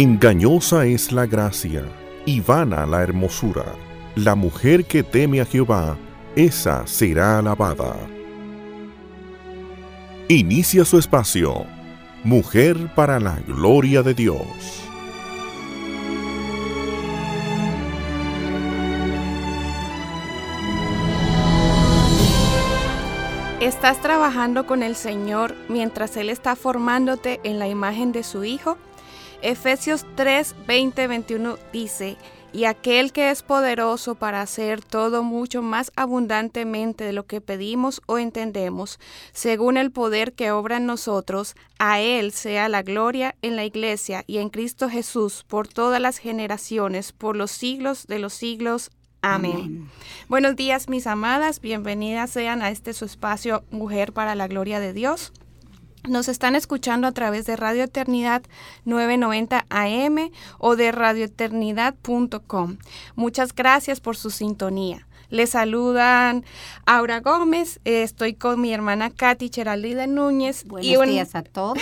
Engañosa es la gracia y vana la hermosura. La mujer que teme a Jehová, esa será alabada. Inicia su espacio. Mujer para la gloria de Dios. ¿Estás trabajando con el Señor mientras Él está formándote en la imagen de su Hijo? Efesios 3, 20, 21 dice, y aquel que es poderoso para hacer todo mucho más abundantemente de lo que pedimos o entendemos, según el poder que obra en nosotros, a Él sea la gloria en la Iglesia y en Cristo Jesús por todas las generaciones, por los siglos de los siglos. Amén. Buenos días, mis amadas. Bienvenidas sean a este su espacio Mujer para la Gloria de Dios. Nos están escuchando a través de Radio Eternidad 990 AM o de radioeternidad.com. Muchas gracias por su sintonía. Les saludan Aura Gómez, estoy con mi hermana Katy Cheraldida Núñez. Buenos días a todos.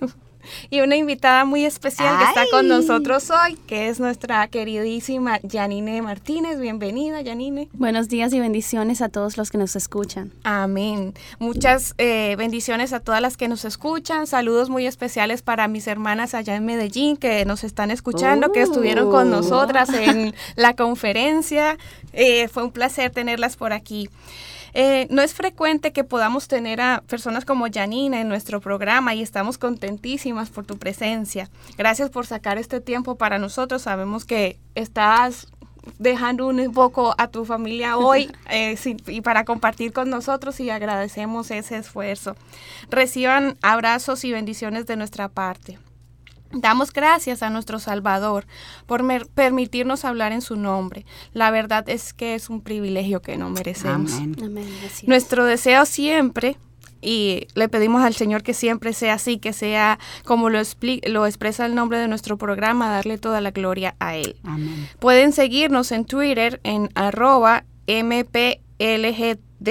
y una invitada muy especial que está con nosotros hoy, que es nuestra queridísima Janine Martínez. Bienvenida, Janine. Buenos días y bendiciones a todos los que nos escuchan. Amén. Muchas eh, bendiciones a todas las que nos escuchan. Saludos muy especiales para mis hermanas allá en Medellín que nos están escuchando, que estuvieron con oh. nosotras en la conferencia. Eh, fue un placer tenerlas por aquí. Eh, no es frecuente que podamos tener a personas como Janina en nuestro programa y estamos contentísimas por tu presencia. Gracias por sacar este tiempo para nosotros. Sabemos que estás dejando un poco a tu familia hoy eh, y para compartir con nosotros y agradecemos ese esfuerzo. Reciban abrazos y bendiciones de nuestra parte. Damos gracias a nuestro Salvador por permitirnos hablar en su nombre. La verdad es que es un privilegio que no merecemos. Nuestro deseo siempre, y le pedimos al Señor que siempre sea así, que sea como lo, lo expresa el nombre de nuestro programa, darle toda la gloria a Él. Pueden seguirnos en Twitter en arroba mplgd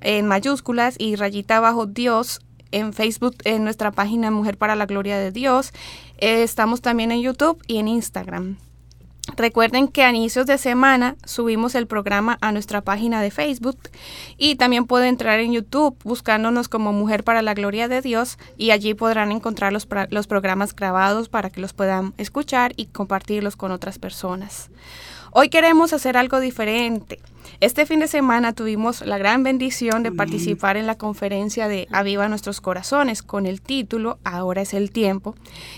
en mayúsculas y rayita abajo Dios en Facebook, en nuestra página Mujer para la Gloria de Dios. Eh, estamos también en YouTube y en Instagram. Recuerden que a inicios de semana subimos el programa a nuestra página de Facebook y también pueden entrar en YouTube buscándonos como Mujer para la Gloria de Dios y allí podrán encontrar los, los programas grabados para que los puedan escuchar y compartirlos con otras personas. Hoy queremos hacer algo diferente. Este fin de semana tuvimos la gran bendición de participar en la conferencia de Aviva Nuestros Corazones con el título Ahora es el tiempo.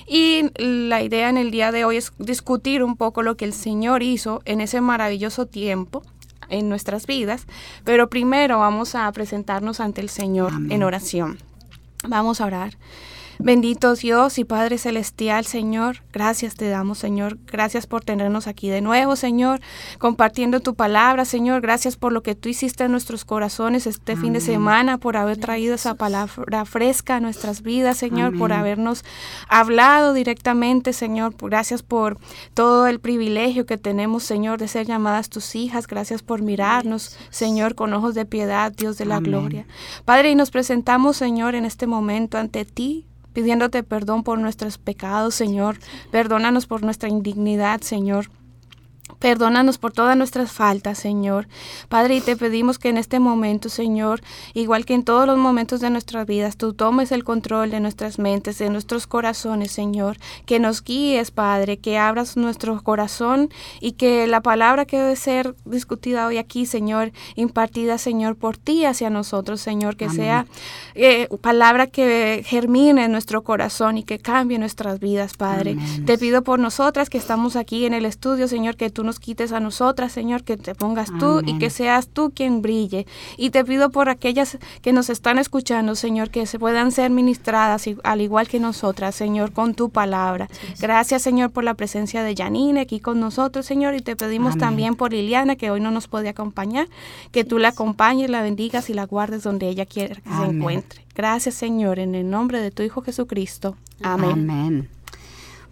Y la idea en el día de hoy es discutir un poco lo que el Señor hizo en ese maravilloso tiempo en nuestras vidas. Pero primero vamos a presentarnos ante el Señor en oración. Vamos a orar. Bendito Dios y Padre Celestial, Señor, gracias te damos, Señor. Gracias por tenernos aquí de nuevo, Señor, compartiendo tu palabra, Señor. Gracias por lo que tú hiciste en nuestros corazones este fin de semana, por haber traído esa palabra fresca a nuestras vidas, Señor, por habernos hablado directamente, Señor. Gracias por todo el privilegio que tenemos, Señor, de ser llamadas tus hijas. Gracias por mirarnos, Señor, con ojos de piedad, Dios de la gloria. Padre, y nos presentamos, Señor, en este momento ante ti pidiéndote perdón por nuestros pecados, Señor. Perdónanos por nuestra indignidad, Señor. Perdónanos por todas nuestras faltas, Señor. Padre, y te pedimos que en este momento, Señor, igual que en todos los momentos de nuestras vidas, tú tomes el control de nuestras mentes, de nuestros corazones, Señor. Que nos guíes, Padre, que abras nuestro corazón y que la palabra que debe ser discutida hoy aquí, Señor, impartida, Señor, por ti hacia nosotros, Señor, que sea eh, palabra que germine en nuestro corazón y que cambie nuestras vidas, Padre. Te pido por nosotras que estamos aquí en el estudio, Señor, que tú nos quites a nosotras, Señor, que te pongas tú y que seas tú quien brille. Y te pido por aquellas que nos están escuchando, Señor, que se puedan ser ministradas al igual que nosotras, Señor, con tu palabra. Gracias, Señor, por la presencia de Janine aquí con nosotros, Señor, y te pedimos también por Liliana, que hoy no nos puede acompañar, que tú la acompañes, la bendigas y la guardes donde ella quiera que se encuentre. Gracias, Señor, en el nombre de tu Hijo Jesucristo. Amén. Amén.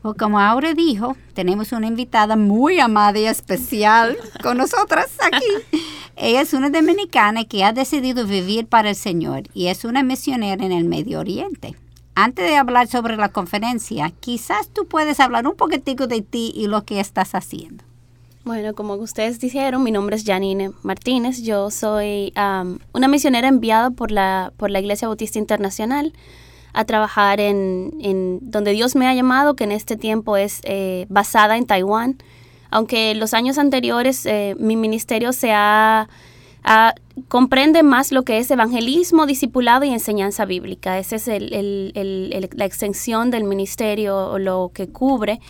Pues como Aure dijo, tenemos una invitada muy amada y especial con nosotras aquí. Ella es una dominicana que ha decidido vivir para el Señor y es una misionera en el Medio Oriente. antes de hablar sobre la conferencia, quizás tú puedes hablar un poquitico de ti y lo que estás haciendo. Bueno, como ustedes dijeron, mi nombre es Janine Martínez. Yo soy una misionera enviada por la, por la Iglesia Bautista Internacional a trabajar en, donde Dios me ha llamado, que en este tiempo es eh, basada en Taiwán. Aunque en los años anteriores eh, mi ministerio se ha, comprende más lo que es evangelismo, discipulado y enseñanza bíblica. Esa es la extensión del ministerio, lo que cubre.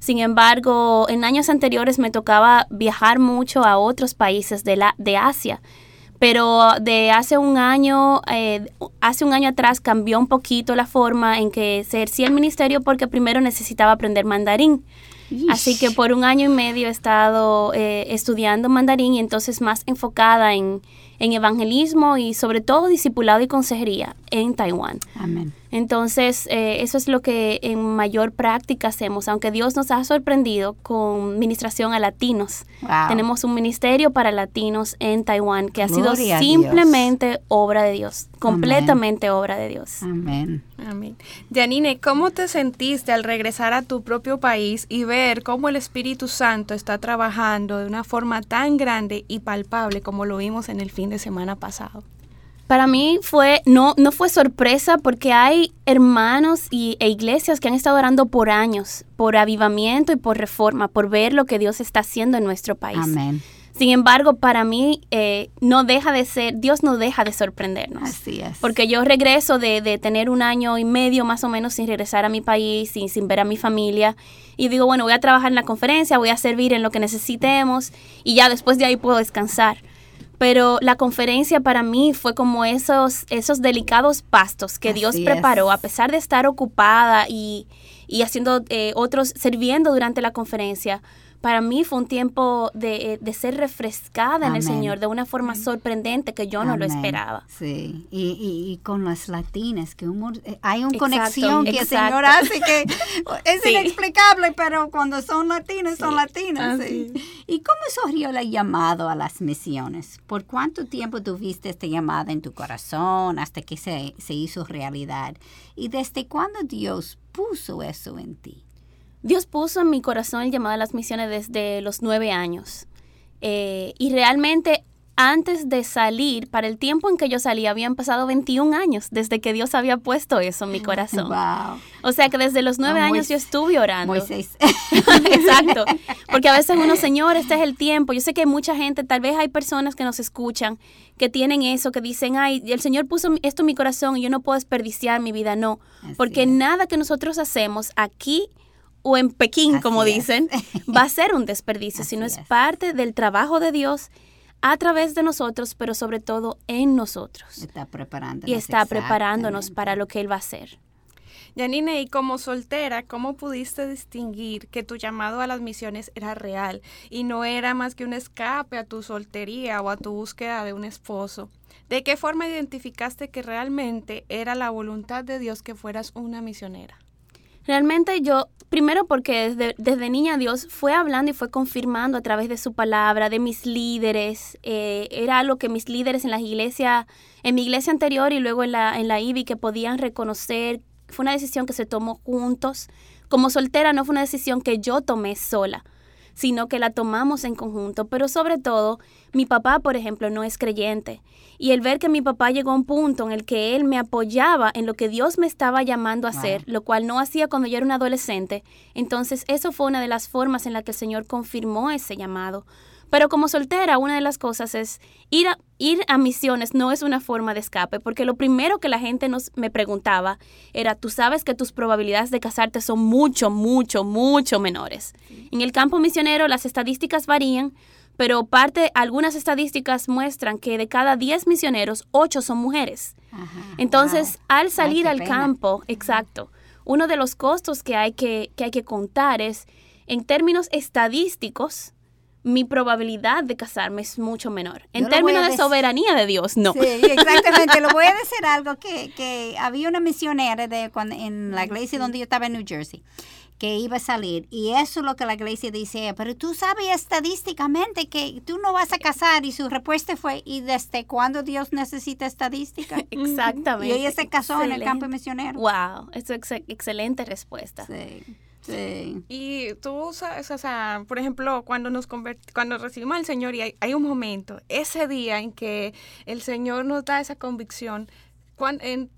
Sin embargo, en años anteriores me tocaba viajar mucho a otros países de, la, de Asia. Pero de hace un año, eh, hace un año atrás cambió un poquito la forma en que se ejercía el ministerio porque primero necesitaba aprender mandarín. Así que por un año y medio he estado eh, estudiando mandarín y entonces más enfocada en, en evangelismo y sobre todo discipulado y consejería en Taiwán. Amén. Entonces, eh, eso es lo que en mayor práctica hacemos, aunque Dios nos ha sorprendido con ministración a latinos. Tenemos un ministerio para latinos en Taiwán que ha sido simplemente obra de Dios, completamente obra de Dios. Amén. Amén. Janine, ¿cómo te sentiste al regresar a tu propio país y ver cómo el Espíritu Santo está trabajando de una forma tan grande y palpable como lo vimos en el fin de semana pasado? Para mí fue, no, no fue sorpresa porque hay hermanos y, e iglesias que han estado orando por años, por avivamiento y por reforma, por ver lo que Dios está haciendo en nuestro país. Amén. Sin embargo, para mí eh, no deja de ser, Dios no deja de sorprendernos. Así es. Porque yo regreso de, de, tener un año y medio más o menos sin regresar a mi país, sin, sin ver a mi familia. Y digo, bueno, voy a trabajar en la conferencia, voy a servir en lo que necesitemos y ya después de ahí puedo descansar pero la conferencia para mí fue como esos, esos delicados pastos que Dios preparó, a pesar de estar ocupada y, y haciendo eh, otros, sirviendo durante la conferencia para mí fue un tiempo de, de ser refrescada en el Señor de una forma sorprendente que yo no lo esperaba. Sí, y, y, con las latinas, que eh, hay una conexión que el Señor hace que es inexplicable, pero cuando son latinas, son latinas. ¿Y cómo surgió el llamado a las misiones? ¿Por cuánto tiempo tuviste esta llamada en tu corazón hasta que se, se hizo realidad? ¿Y desde cuándo Dios puso eso en ti? Dios puso en mi corazón el llamado a las misiones desde los nueve años. Eh, y realmente antes de salir, para el tiempo en que yo salí, habían pasado 21 años desde que Dios había puesto eso en mi corazón. O sea que desde los nueve años yo estuve orando. Moisés. Exacto. Porque a veces uno, Señor, este es el tiempo. Yo sé que hay mucha gente, tal vez hay personas que nos escuchan que tienen eso, que dicen, ay, el Señor puso esto en mi corazón y yo no puedo desperdiciar mi vida. No, porque nada que nosotros hacemos aquí o en Pekín, como dicen, va a ser un desperdicio, sino es, parte del trabajo de Dios a través de nosotros, pero sobre todo en nosotros. Está preparándonos. Y está preparándonos para lo que Él va a hacer. Yanine, y como soltera, ¿cómo pudiste distinguir que tu llamado a las misiones era real y no era más que un escape a tu soltería o a tu búsqueda de un esposo? ¿De qué forma identificaste que realmente era la voluntad de Dios que fueras una misionera? Realmente yo, primero porque desde, niña Dios fue hablando y fue confirmando a través de su palabra, de mis líderes, eh, era algo que mis líderes en la iglesia, en mi iglesia anterior y luego en la, en la IBI que podían reconocer, fue una decisión que se tomó juntos. Como soltera no fue una decisión que yo tomé sola sino que la tomamos en conjunto. Pero sobre todo, mi papá, por ejemplo, no es creyente. Y el ver que mi papá llegó a un punto en el que él me apoyaba en lo que Dios me estaba llamando a hacer, lo cual no hacía cuando yo era un adolescente, entonces eso fue una de las formas en la que el Señor confirmó ese llamado. Pero como soltera, una de las cosas es ir a, ir a misiones no es una forma de escape, porque lo primero que la gente nos me preguntaba era, tú sabes que tus probabilidades de casarte son mucho, mucho, mucho menores. En el campo misionero las estadísticas varían, pero parte, algunas estadísticas muestran que de cada 10 misioneros, 8 son mujeres. Entonces, al salir al campo, exacto, uno de los costos que hay que, que hay que contar es, en términos estadísticos, mi probabilidad de casarme es mucho menor. En términos de soberanía de Dios, no. Sí, exactamente. lo voy a decir algo que, que había una misionera de cuando, en la iglesia donde yo estaba en New Jersey que iba a salir. Y eso es lo que la iglesia dice, pero tú sabes estadísticamente que tú no vas a casar. Y su respuesta fue, ¿y desde cuándo Dios necesita estadística? Exactamente. Y ella se casó en el campo misionero. Wow, es ex excelente respuesta. Sí. Sí. Y tú sabes, o sea, por ejemplo, cuando nos cuando recibimos al Señor y hay, hay, un momento, ese día en que el Señor nos da esa convicción, cuando, en,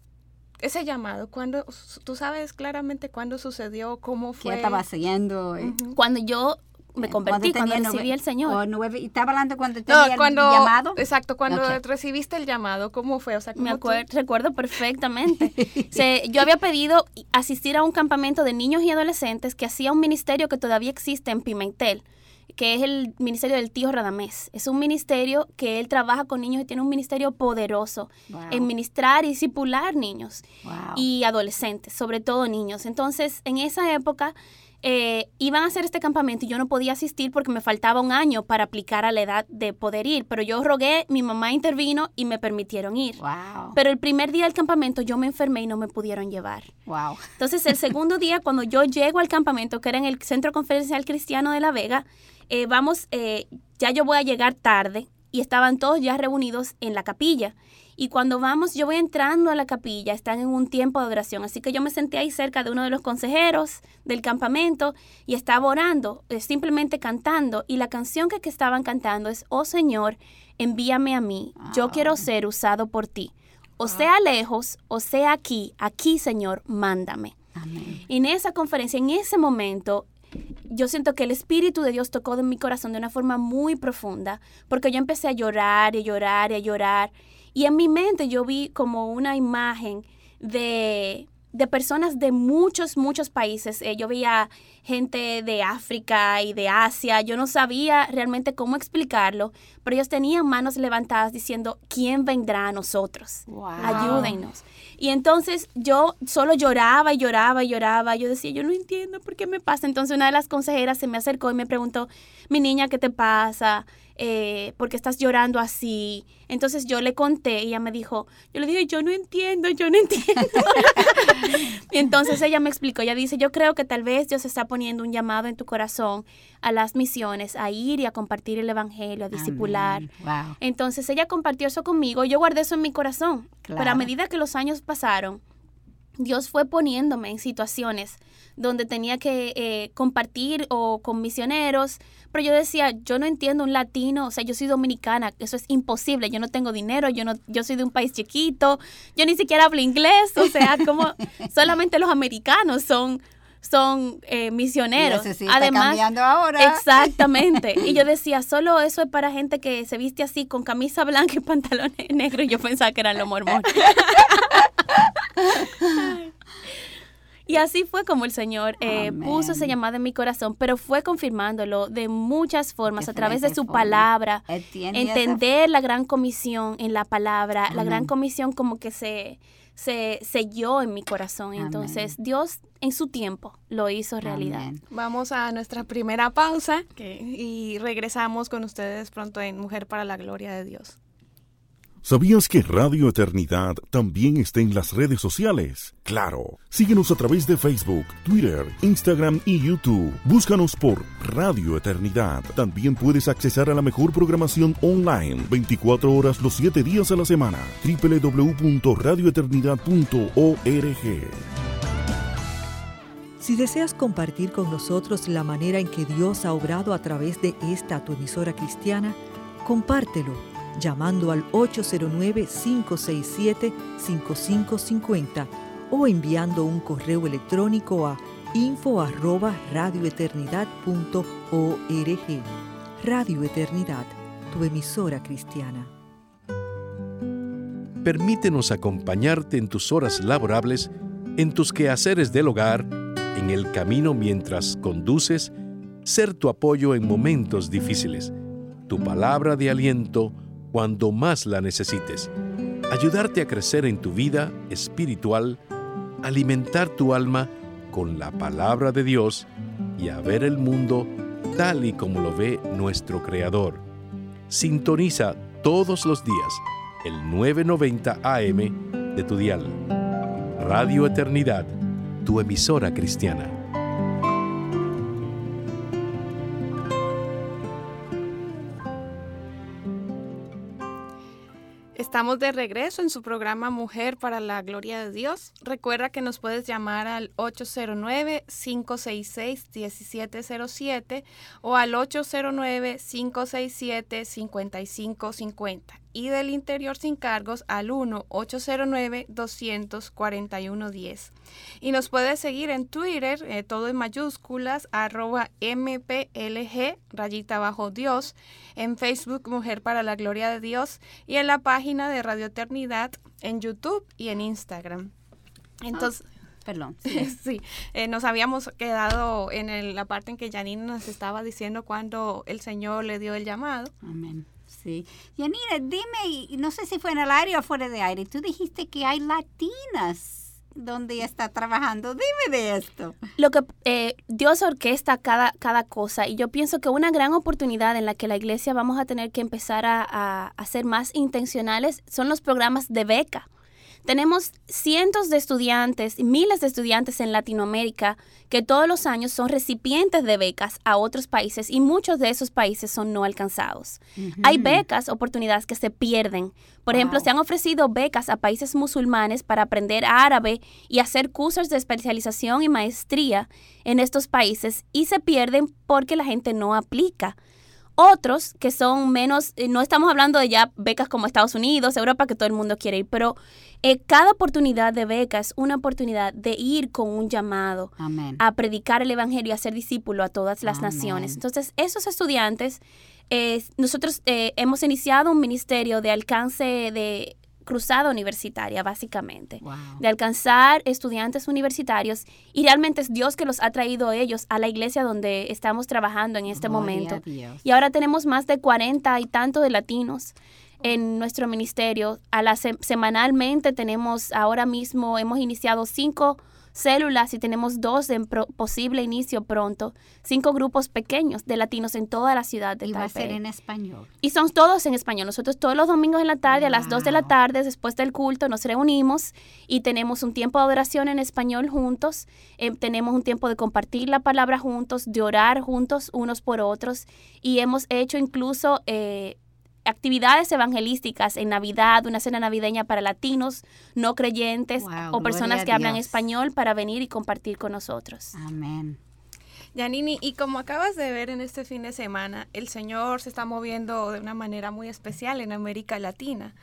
ese llamado, cuando tú sabes claramente cuándo sucedió, cómo fue. ¿Qué estaba haciendo? Cuando yo me convertí, cuando, recibí al Señor. Nueve, ¿Estaba hablando cuando tenía el llamado? Exacto, cuando recibiste el llamado, ¿cómo fue? O sea, me recuerdo perfectamente. yo había pedido asistir a un campamento de niños y adolescentes que hacía un ministerio que todavía existe en Pimentel que es el ministerio del tío Radamés. Es un ministerio que él trabaja con niños y tiene un ministerio poderoso en ministrar y discipular niños y adolescentes, sobre todo niños. Entonces, en esa época eh, iban a hacer este campamento y yo no podía asistir porque me faltaba un año para aplicar a la edad de poder ir, pero yo rogué, mi mamá intervino y me permitieron ir. Pero el primer día del campamento yo me enfermé y no me pudieron llevar. Entonces el segundo día cuando yo llego al campamento, que era en el Centro Conferencial Cristiano de La Vega, eh, vamos, eh, ya yo voy a llegar tarde y estaban todos ya reunidos en la capilla. Y cuando vamos, yo voy entrando a la capilla, están en un tiempo de oración. Así que yo me senté ahí cerca de uno de los consejeros del campamento y estaba orando, eh, simplemente cantando. Y la canción que, estaban cantando es, oh Señor, envíame a mí, yo quiero ah. ser usado por ti. O sea lejos, o sea aquí, aquí Señor, mándame. En esa conferencia, en ese momento, yo siento que el Espíritu de Dios tocó en mi corazón de una forma muy profunda, porque yo empecé a llorar y llorar y a llorar. Y en mi mente yo vi como una imagen de, de personas de muchos, muchos países. Eh, yo veía gente de África y de Asia. Yo no sabía realmente cómo explicarlo, pero ellos tenían manos levantadas diciendo, ¿quién vendrá a nosotros? Ayúdenos. Y entonces yo solo lloraba y lloraba y lloraba. Yo decía, yo no entiendo por qué me pasa. Entonces una de las consejeras se me acercó y me preguntó, mi niña, ¿qué te pasa? eh, ¿por qué estás llorando así? Entonces yo le conté y ella me dijo, yo le dije, yo no entiendo, yo no entiendo. y entonces ella me explicó, ella dice, yo creo que tal vez Dios está poniendo un llamado en tu corazón a las misiones, a ir y a compartir el Evangelio, a discipular. Entonces ella compartió eso conmigo, yo guardé eso en mi corazón, pero a medida que los años pasaron, Dios fue poniéndome en situaciones donde tenía que eh, compartir o con misioneros, pero yo decía, yo no entiendo un latino, o sea, yo soy dominicana, eso es imposible, yo no tengo dinero, yo no, yo soy de un país chiquito, yo ni siquiera hablo inglés, o sea, como solamente los americanos son son eh, misioneros. Además, cambiando ahora. Exactamente. Y yo decía, solo eso es para gente que se viste así con camisa blanca y pantalones negros. Y yo pensaba que eran los mormones. Y así fue como el Señor eh, puso esa llamada en mi corazón, pero fue confirmándolo de muchas formas, a través de su palabra, entender la gran comisión en la palabra, la gran comisión como que se, se selló en mi corazón. Entonces Dios en su tiempo lo hizo realidad. Vamos a nuestra primera pausa y regresamos con ustedes pronto en Mujer para la Gloria de Dios. ¿Sabías que Radio Eternidad también está en las redes sociales? Claro. Síguenos a través de Facebook, Twitter, Instagram y YouTube. Búscanos por Radio Eternidad. También puedes accesar a la mejor programación online 24 horas los 7 días a la semana. www.radioeternidad.org. Si deseas compartir con nosotros la manera en que Dios ha obrado a través de esta tu emisora cristiana, compártelo llamando al 809-567-5550 o enviando un correo electrónico a info arroba radioeternidad.org. Radio Eternidad, tu emisora cristiana. Permítenos acompañarte en tus horas laborables, en tus quehaceres del hogar, en el camino mientras conduces, ser tu apoyo en momentos difíciles, tu palabra de aliento, cuando más la necesites, ayudarte a crecer en tu vida espiritual, alimentar tu alma con la palabra de Dios y a ver el mundo tal y como lo ve nuestro Creador. Sintoniza todos los días el 990 AM de tu dial. Radio Eternidad, tu emisora cristiana. Estamos de regreso en su programa Mujer para la Gloria de Dios. Recuerda que nos puedes llamar al 809-566-1707 o al 809-567-5550 y del interior sin cargos al 1-809-241-10. Y nos puedes seguir en Twitter, eh, todo en mayúsculas, arroba MPLG, rayita bajo Dios, en Facebook Mujer para la Gloria de Dios y en la página de Radio Eternidad en YouTube y en Instagram. Entonces... Perdón. Sí, eh, nos habíamos quedado en la parte en que Janine nos estaba diciendo cuando el Señor le dio el llamado. Amén. Sí. Yanira, dime, no sé si fue en el aire o fuera de aire, tú dijiste que hay latinas donde está trabajando. Dime de esto. Lo que eh, Dios orquesta cada, cada cosa y yo pienso que una gran oportunidad en la que la iglesia vamos a tener que empezar a, a, a ser más intencionales son los programas de beca. Tenemos cientos de estudiantes, miles de estudiantes en Latinoamérica que todos los años son recipientes de becas a otros países y muchos de esos países son no alcanzados. Hay becas, oportunidades que se pierden. Por ejemplo, se han ofrecido becas a países musulmanes para aprender árabe y hacer cursos de especialización y maestría en estos países y se pierden porque la gente no aplica. Otros que son menos, eh, no estamos hablando de ya becas como Estados Unidos, Europa, que todo el mundo quiere ir, pero eh, cada oportunidad de beca es una oportunidad de ir con un llamado a predicar el Evangelio y a ser discípulo a todas las naciones. Entonces, esos estudiantes, eh, nosotros hemos iniciado un ministerio de alcance de cruzada universitaria, básicamente, de alcanzar estudiantes universitarios y realmente es Dios que los ha traído ellos a la iglesia donde estamos trabajando en este momento. Y ahora tenemos más de 40 y tanto de latinos en nuestro ministerio. A la semanalmente tenemos ahora mismo, hemos iniciado cinco células y tenemos dos en posible inicio pronto, cinco grupos pequeños de latinos en toda la ciudad de y Taipei. va a ser en español. Y son todos en español. Nosotros todos los domingos en la tarde, a las dos de la tarde, después del culto, nos reunimos y tenemos un tiempo de adoración en español juntos. Eh, tenemos un tiempo de compartir la palabra juntos, de orar juntos unos por otros. Y hemos hecho incluso... Eh, actividades evangelísticas en Navidad, una cena navideña para latinos, no creyentes o personas que hablan español para venir y compartir con nosotros. Amén. Yanini, y como acabas de ver en este fin de semana, el Señor se está moviendo de una manera muy especial en América Latina.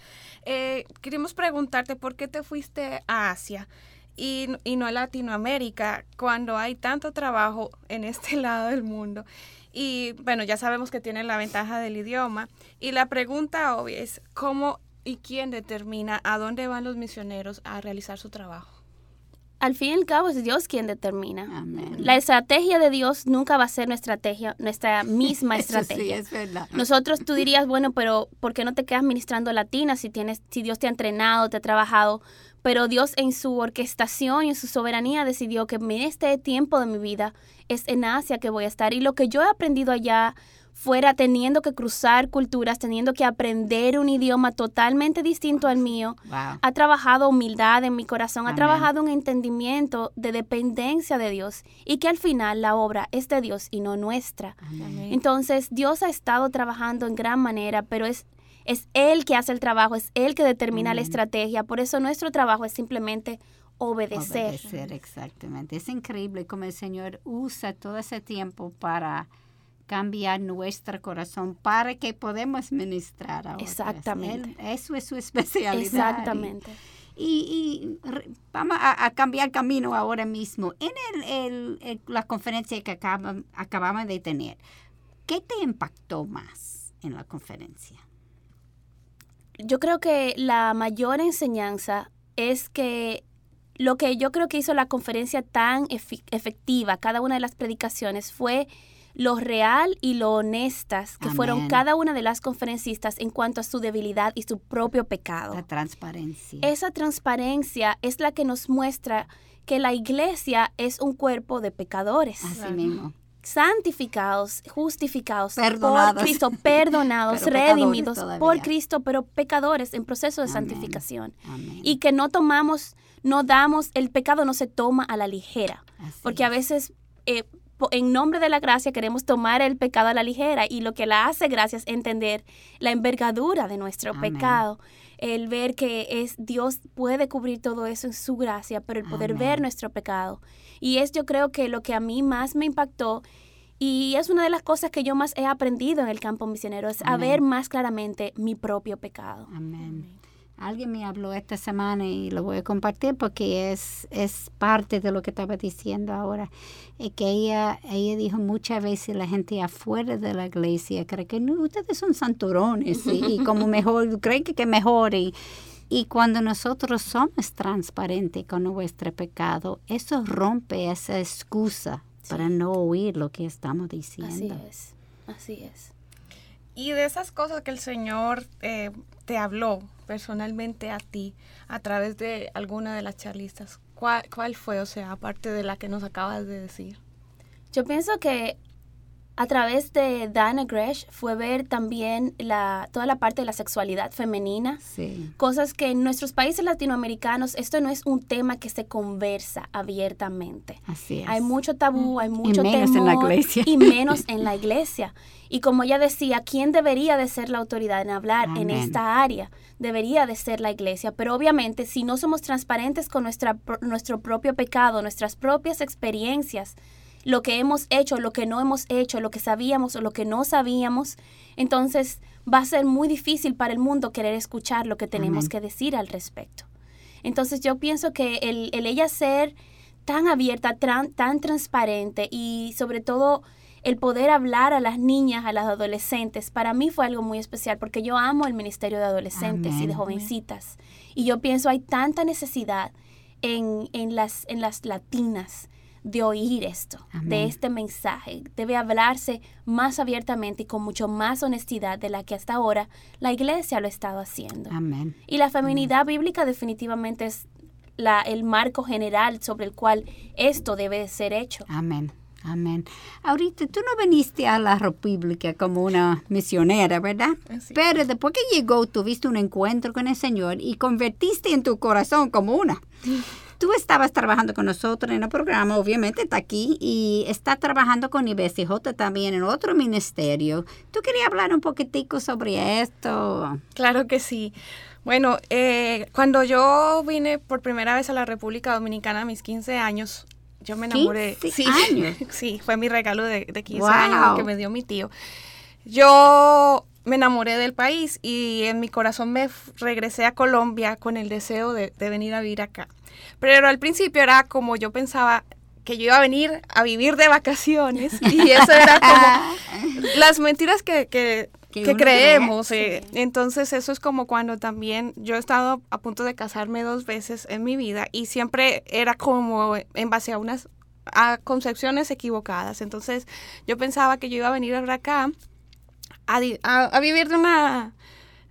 Eh, queremos preguntarte por qué te fuiste a Asia y, y no a Latinoamérica cuando hay tanto trabajo en este lado del mundo. Y bueno, ya sabemos que tienen la ventaja del idioma. Y la pregunta obvia es, ¿cómo y quién determina a dónde van los misioneros a realizar su trabajo? Al fin y al cabo es Dios quien determina. La estrategia de Dios nunca va a ser nuestra estrategia, nuestra misma estrategia. es verdad. Nosotros tú dirías, bueno, pero ¿por qué no te quedas ministrando latina si tienes, si Dios te ha entrenado, te ha trabajado? Pero Dios en su orquestación y en su soberanía decidió que en este tiempo de mi vida es en Asia que voy a estar. Y lo que yo he aprendido allá fuera teniendo que cruzar culturas, teniendo que aprender un idioma totalmente distinto al mío, ha trabajado humildad en mi corazón, ha trabajado un entendimiento de dependencia de Dios y que al final la obra es de Dios y no nuestra. Entonces Dios ha estado trabajando en gran manera, pero es es Él que hace el trabajo, es Él que determina la estrategia. Por eso nuestro trabajo es simplemente obedecer. Obedecer, exactamente. Es increíble cómo el Señor usa todo ese tiempo para cambiar nuestro corazón para que podamos ministrar a otros. Exactamente. eso es su especialidad. Exactamente. Y, vamos a, cambiar camino ahora mismo. En el, la conferencia que acabamos de tener, ¿qué te impactó más en la conferencia? yo creo que la mayor enseñanza es que lo que yo creo que hizo la conferencia tan efectiva, cada una de las predicaciones, fue lo real y lo honestas que fueron cada una de las conferencistas en cuanto a su debilidad y su propio pecado. La transparencia. Esa transparencia es la que nos muestra que la iglesia es un cuerpo de pecadores. Así mismo. Santificados, justificados por Cristo, perdonados, redimidos por Cristo, pero pecadores en proceso de santificación. Y que no tomamos, no damos, el pecado no se toma a la ligera, porque a veces... Eh, en nombre de la gracia queremos tomar el pecado a la ligera y lo que la hace gracia es entender la envergadura de nuestro pecado el ver que es Dios puede cubrir todo eso en su gracia, pero el poder ver nuestro pecado. Y es yo creo que lo que a mí más me impactó y es una de las cosas que yo más he aprendido en el campo misionero, es a ver más claramente mi propio pecado. Amén. Alguien me habló esta semana y lo voy a compartir porque es, es parte de lo que estaba diciendo ahora. Es que ella, ella dijo muchas veces la gente afuera de la iglesia cree que no, ustedes son santurones y, como mejor, creen que, que mejor. Y, y cuando nosotros somos transparentes con nuestro pecado, eso rompe esa excusa para no oír lo que estamos diciendo. Así es, así es. Y de esas cosas que el Señor eh, te habló personalmente a ti a través de alguna de las charlistas, ¿cuál, ¿cuál fue, o sea, aparte de la que nos acabas de decir? Yo pienso que a través de Dana Gresh fue ver también la, toda la parte de la sexualidad femenina. Cosas que en nuestros países latinoamericanos esto no es un tema que se conversa abiertamente. Así es. Hay mucho tabú, hay mucho y menos en la iglesia. Y menos en la iglesia. Y como ella decía, ¿quién debería de ser la autoridad en hablar en esta área? Debería de ser la iglesia. Pero obviamente si no somos transparentes con nuestra, nuestro propio pecado, nuestras propias experiencias, lo que hemos hecho, lo que no hemos hecho, lo que sabíamos o lo que no sabíamos, entonces va a ser muy difícil para el mundo querer escuchar lo que tenemos que decir al respecto. Entonces yo pienso que el, ella ser tan abierta, tan transparente y sobre todo el poder hablar a las niñas, a las adolescentes, para mí fue algo muy especial porque yo amo el ministerio de adolescentes y de jovencitas. Y yo pienso hay tanta necesidad en, en, las, en las latinas de oír esto, de este mensaje. Debe hablarse más abiertamente y con mucho más honestidad de la que hasta ahora la iglesia lo ha estado haciendo. Amén. Y la feminidad bíblica definitivamente es la, el marco general sobre el cual esto debe ser hecho. Amén. Amén. Ahorita tú no viniste a la República como una misionera, ¿verdad? Pero después que llegó, tuviste un encuentro con el Señor y convertiste en tu corazón como una tú estabas trabajando con nosotros en el programa, obviamente está aquí, y está trabajando con IBCJ también en otro ministerio. ¿Tú querías hablar un poquitico sobre esto? Claro que sí. Bueno, eh, cuando yo vine por primera vez a la República Dominicana a mis 15 años, yo me enamoré. 15 sí, años. sí, fue mi regalo de, de 15 años que me dio mi tío. Yo me enamoré del país y en mi corazón me regresé a Colombia con el deseo de, de venir a vivir acá. Pero al principio era como yo pensaba que yo iba a venir a vivir de vacaciones y eso era como las mentiras que, que, creemos. Eh. Entonces eso es como cuando también yo he estado a punto de casarme dos veces en mi vida y siempre era como en base a unas a concepciones equivocadas. Entonces yo pensaba que yo iba a venir acá a, a, a vivir de una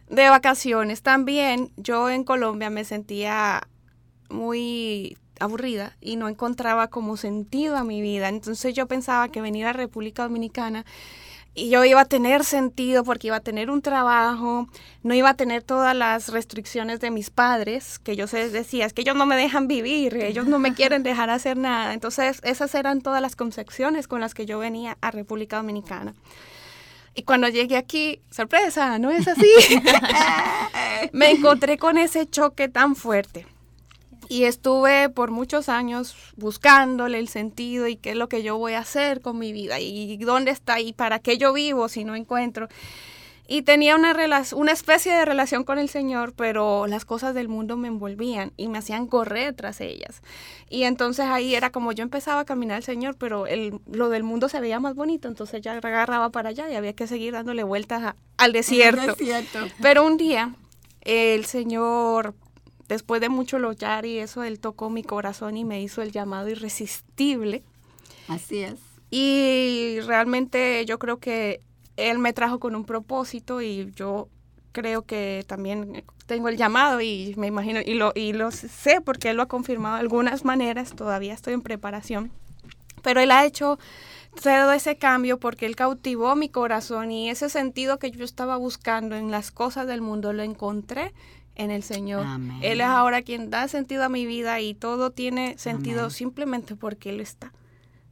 de vacaciones. También yo en Colombia me sentía muy aburrida y no encontraba como sentido a mi vida. Entonces yo pensaba que venir a República Dominicana y yo iba a tener sentido porque iba a tener un trabajo, no iba a tener todas las restricciones de mis padres, que yo les decía, es que ellos no me dejan vivir, ellos no me quieren dejar hacer nada. Entonces esas eran todas las concepciones con las que yo venía a República Dominicana. Y cuando llegué aquí, sorpresa, no es así. me encontré con ese choque tan fuerte y estuve por muchos años buscándole el sentido y qué es lo que yo voy a hacer con mi vida y dónde está y para qué yo vivo si no encuentro. Y tenía una, una especie de relación con el Señor, pero las cosas del mundo me envolvían y me hacían correr tras ellas. Y entonces ahí era como yo empezaba a caminar al Señor, pero el, lo del mundo se veía más bonito, entonces ya agarraba para allá y había que seguir dándole vueltas al desierto. desierto. Pero un día el Señor después de mucho luchar y eso, él tocó mi corazón y me hizo el llamado irresistible. Así es. Y realmente yo creo que él me trajo con un propósito y yo creo que también tengo el llamado y me imagino y lo y lo sé porque él lo ha confirmado de algunas maneras, todavía estoy en preparación. Pero él ha hecho todo ese cambio porque él cautivó mi corazón y ese sentido que yo estaba buscando en las cosas del mundo lo encontré en el Señor. Él es ahora quien da sentido a mi vida y todo tiene sentido simplemente porque Él está.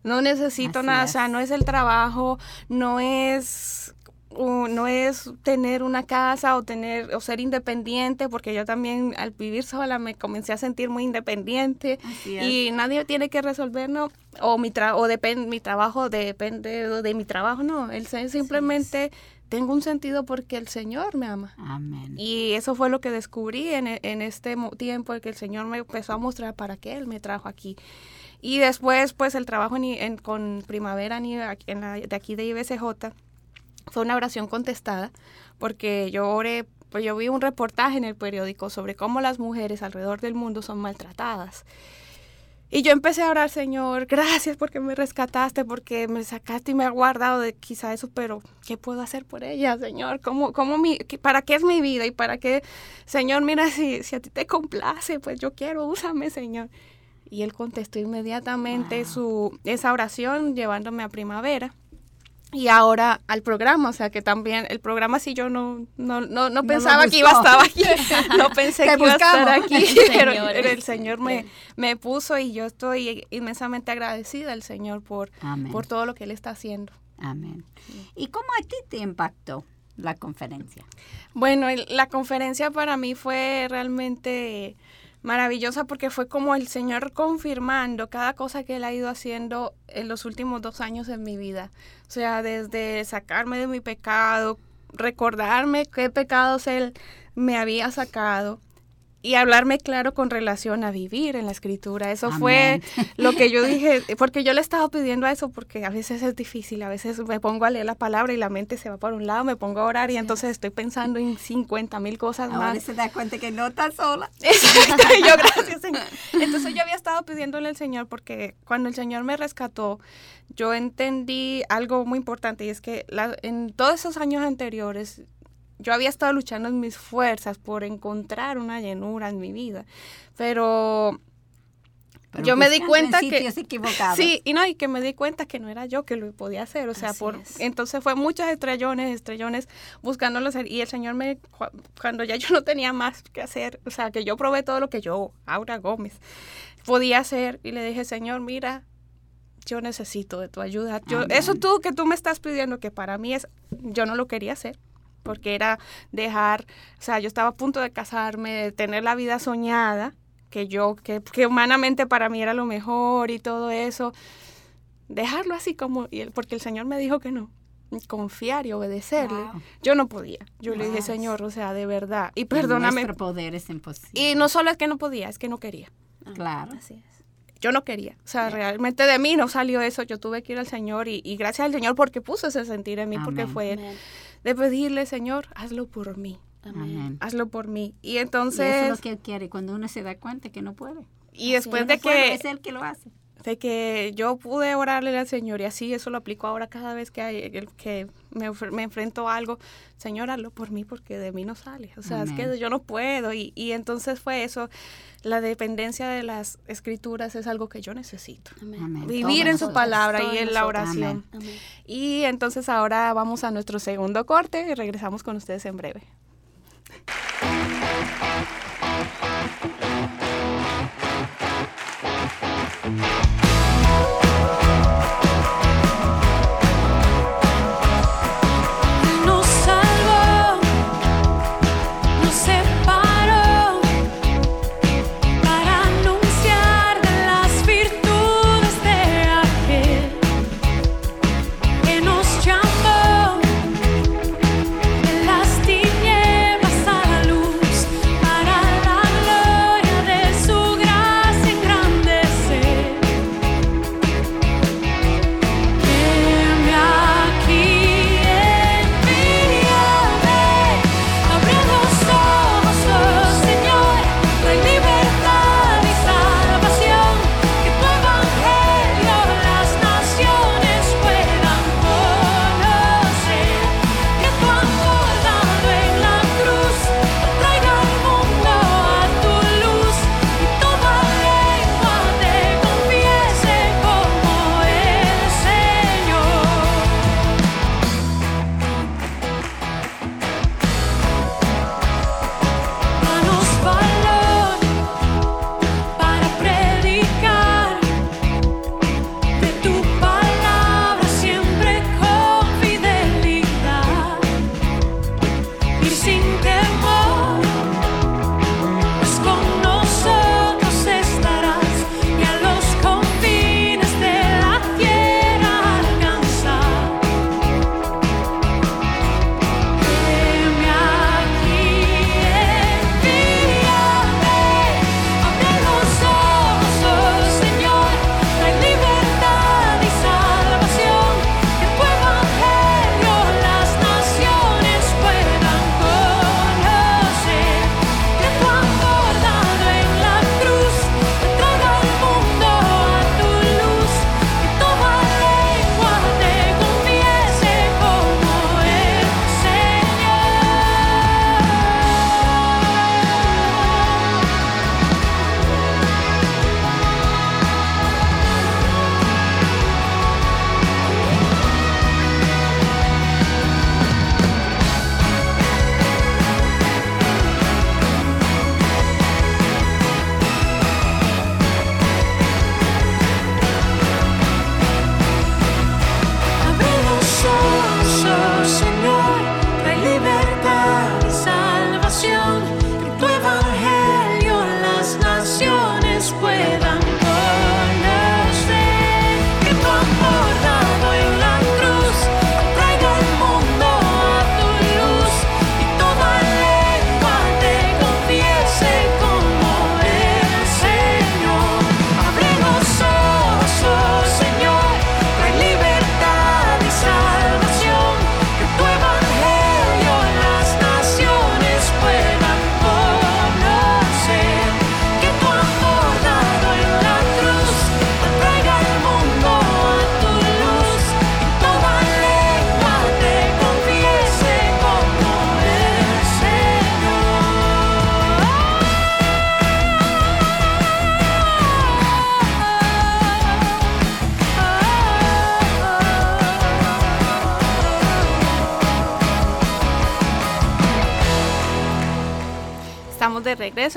No necesito nada, o sea, no es el trabajo, no es no es tener una casa o tener o ser independiente porque yo también al vivir sola me comencé a sentir muy independiente y nadie tiene que resolver no o mi tra o depende mi trabajo depende de mi trabajo no él simplemente tengo un sentido porque el Señor me ama. Amén. Y eso fue lo que descubrí en, en este tiempo en que el Señor me empezó a mostrar para qué Él me trajo aquí. Y después, pues, el trabajo en, con Primavera en la, de aquí de IBCJ fue una oración contestada, porque yo oré, pues yo vi un reportaje en el periódico sobre cómo las mujeres alrededor del mundo son maltratadas. Y yo empecé a orar, Señor, gracias porque me rescataste, porque me sacaste y me has guardado de quizá eso, pero ¿qué puedo hacer por ella, Señor? ¿Cómo, cómo mi, ¿Para qué es mi vida? Y para qué, Señor, mira, si, si a ti te complace, pues yo quiero, úsame, Señor. Y él contestó inmediatamente su, esa oración llevándome a primavera y ahora al programa, o sea que también el programa si yo no no, no, no pensaba que iba a estar aquí, no pensé que iba a estar aquí, pero, el Señor me, me puso y yo estoy inmensamente agradecida al Señor por, por todo lo que Él está haciendo. Amén. ¿Y cómo a ti te impactó la conferencia? Bueno, la conferencia para mí fue realmente maravillosa porque fue como el Señor confirmando cada cosa que Él ha ido haciendo en los últimos dos años de mi vida. O sea, desde sacarme de mi pecado, recordarme qué pecados Él me había sacado, y hablarme claro con relación a vivir en la escritura. Eso fue lo que yo dije, porque yo le estaba pidiendo a eso, porque a veces es difícil, a veces me pongo a leer la palabra y la mente se va por un lado, me pongo a orar y entonces estoy pensando en 50 mil cosas Ahora más. se da cuenta que no está sola. Exacto, yo gracias Señor. Entonces yo había estado pidiéndole al Señor porque cuando el Señor me rescató, yo entendí algo muy importante y es que en todos esos años anteriores yo había estado luchando en mis fuerzas por encontrar una llenura en mi vida, pero, yo me di cuenta que sí y no y que me di cuenta que no era yo que lo podía hacer, o sea, por entonces fue muchos estrellones, estrellones buscándolo hacer y el Señor me cuando ya yo no tenía más que hacer, o sea, que yo probé todo lo que yo, Aura Gómez, podía hacer y le dije, "Señor, mira, yo necesito de tu ayuda. Yo, eso tú que tú me estás pidiendo, que para mí es, yo no lo quería hacer porque era dejar, o sea, yo estaba a punto de casarme, de tener la vida soñada, que yo, que, que humanamente para mí era lo mejor y todo eso, dejarlo así como, porque el Señor me dijo que no, confiar y obedecerle, yo no podía. Yo le dije, Señor, o sea, de verdad, y perdóname. Nuestro poder es imposible. Y no solo es que no podía, es que no quería. Ah, claro. Así es. Yo no quería, o sea, realmente de mí no salió eso, yo tuve que ir al Señor y, gracias al Señor porque puso ese sentir en mí, porque fue Él de pedirle, Señor, hazlo por mí. Amén. Hazlo por mí. Y entonces... eso es lo que él quiere, cuando uno se da cuenta que no puede. Y después de que... es él que lo hace. De que yo pude orarle al Señor y así eso lo aplico ahora cada vez que, hay, que me, me, enfrento a algo, Señor, hazlo por mí porque de mí no sale. O sea, es que yo no puedo. Y, y, entonces fue eso, la dependencia de las escrituras es algo que yo necesito. Vivir en su palabra y en la oración. Y entonces ahora vamos a nuestro segundo corte y regresamos con ustedes en breve.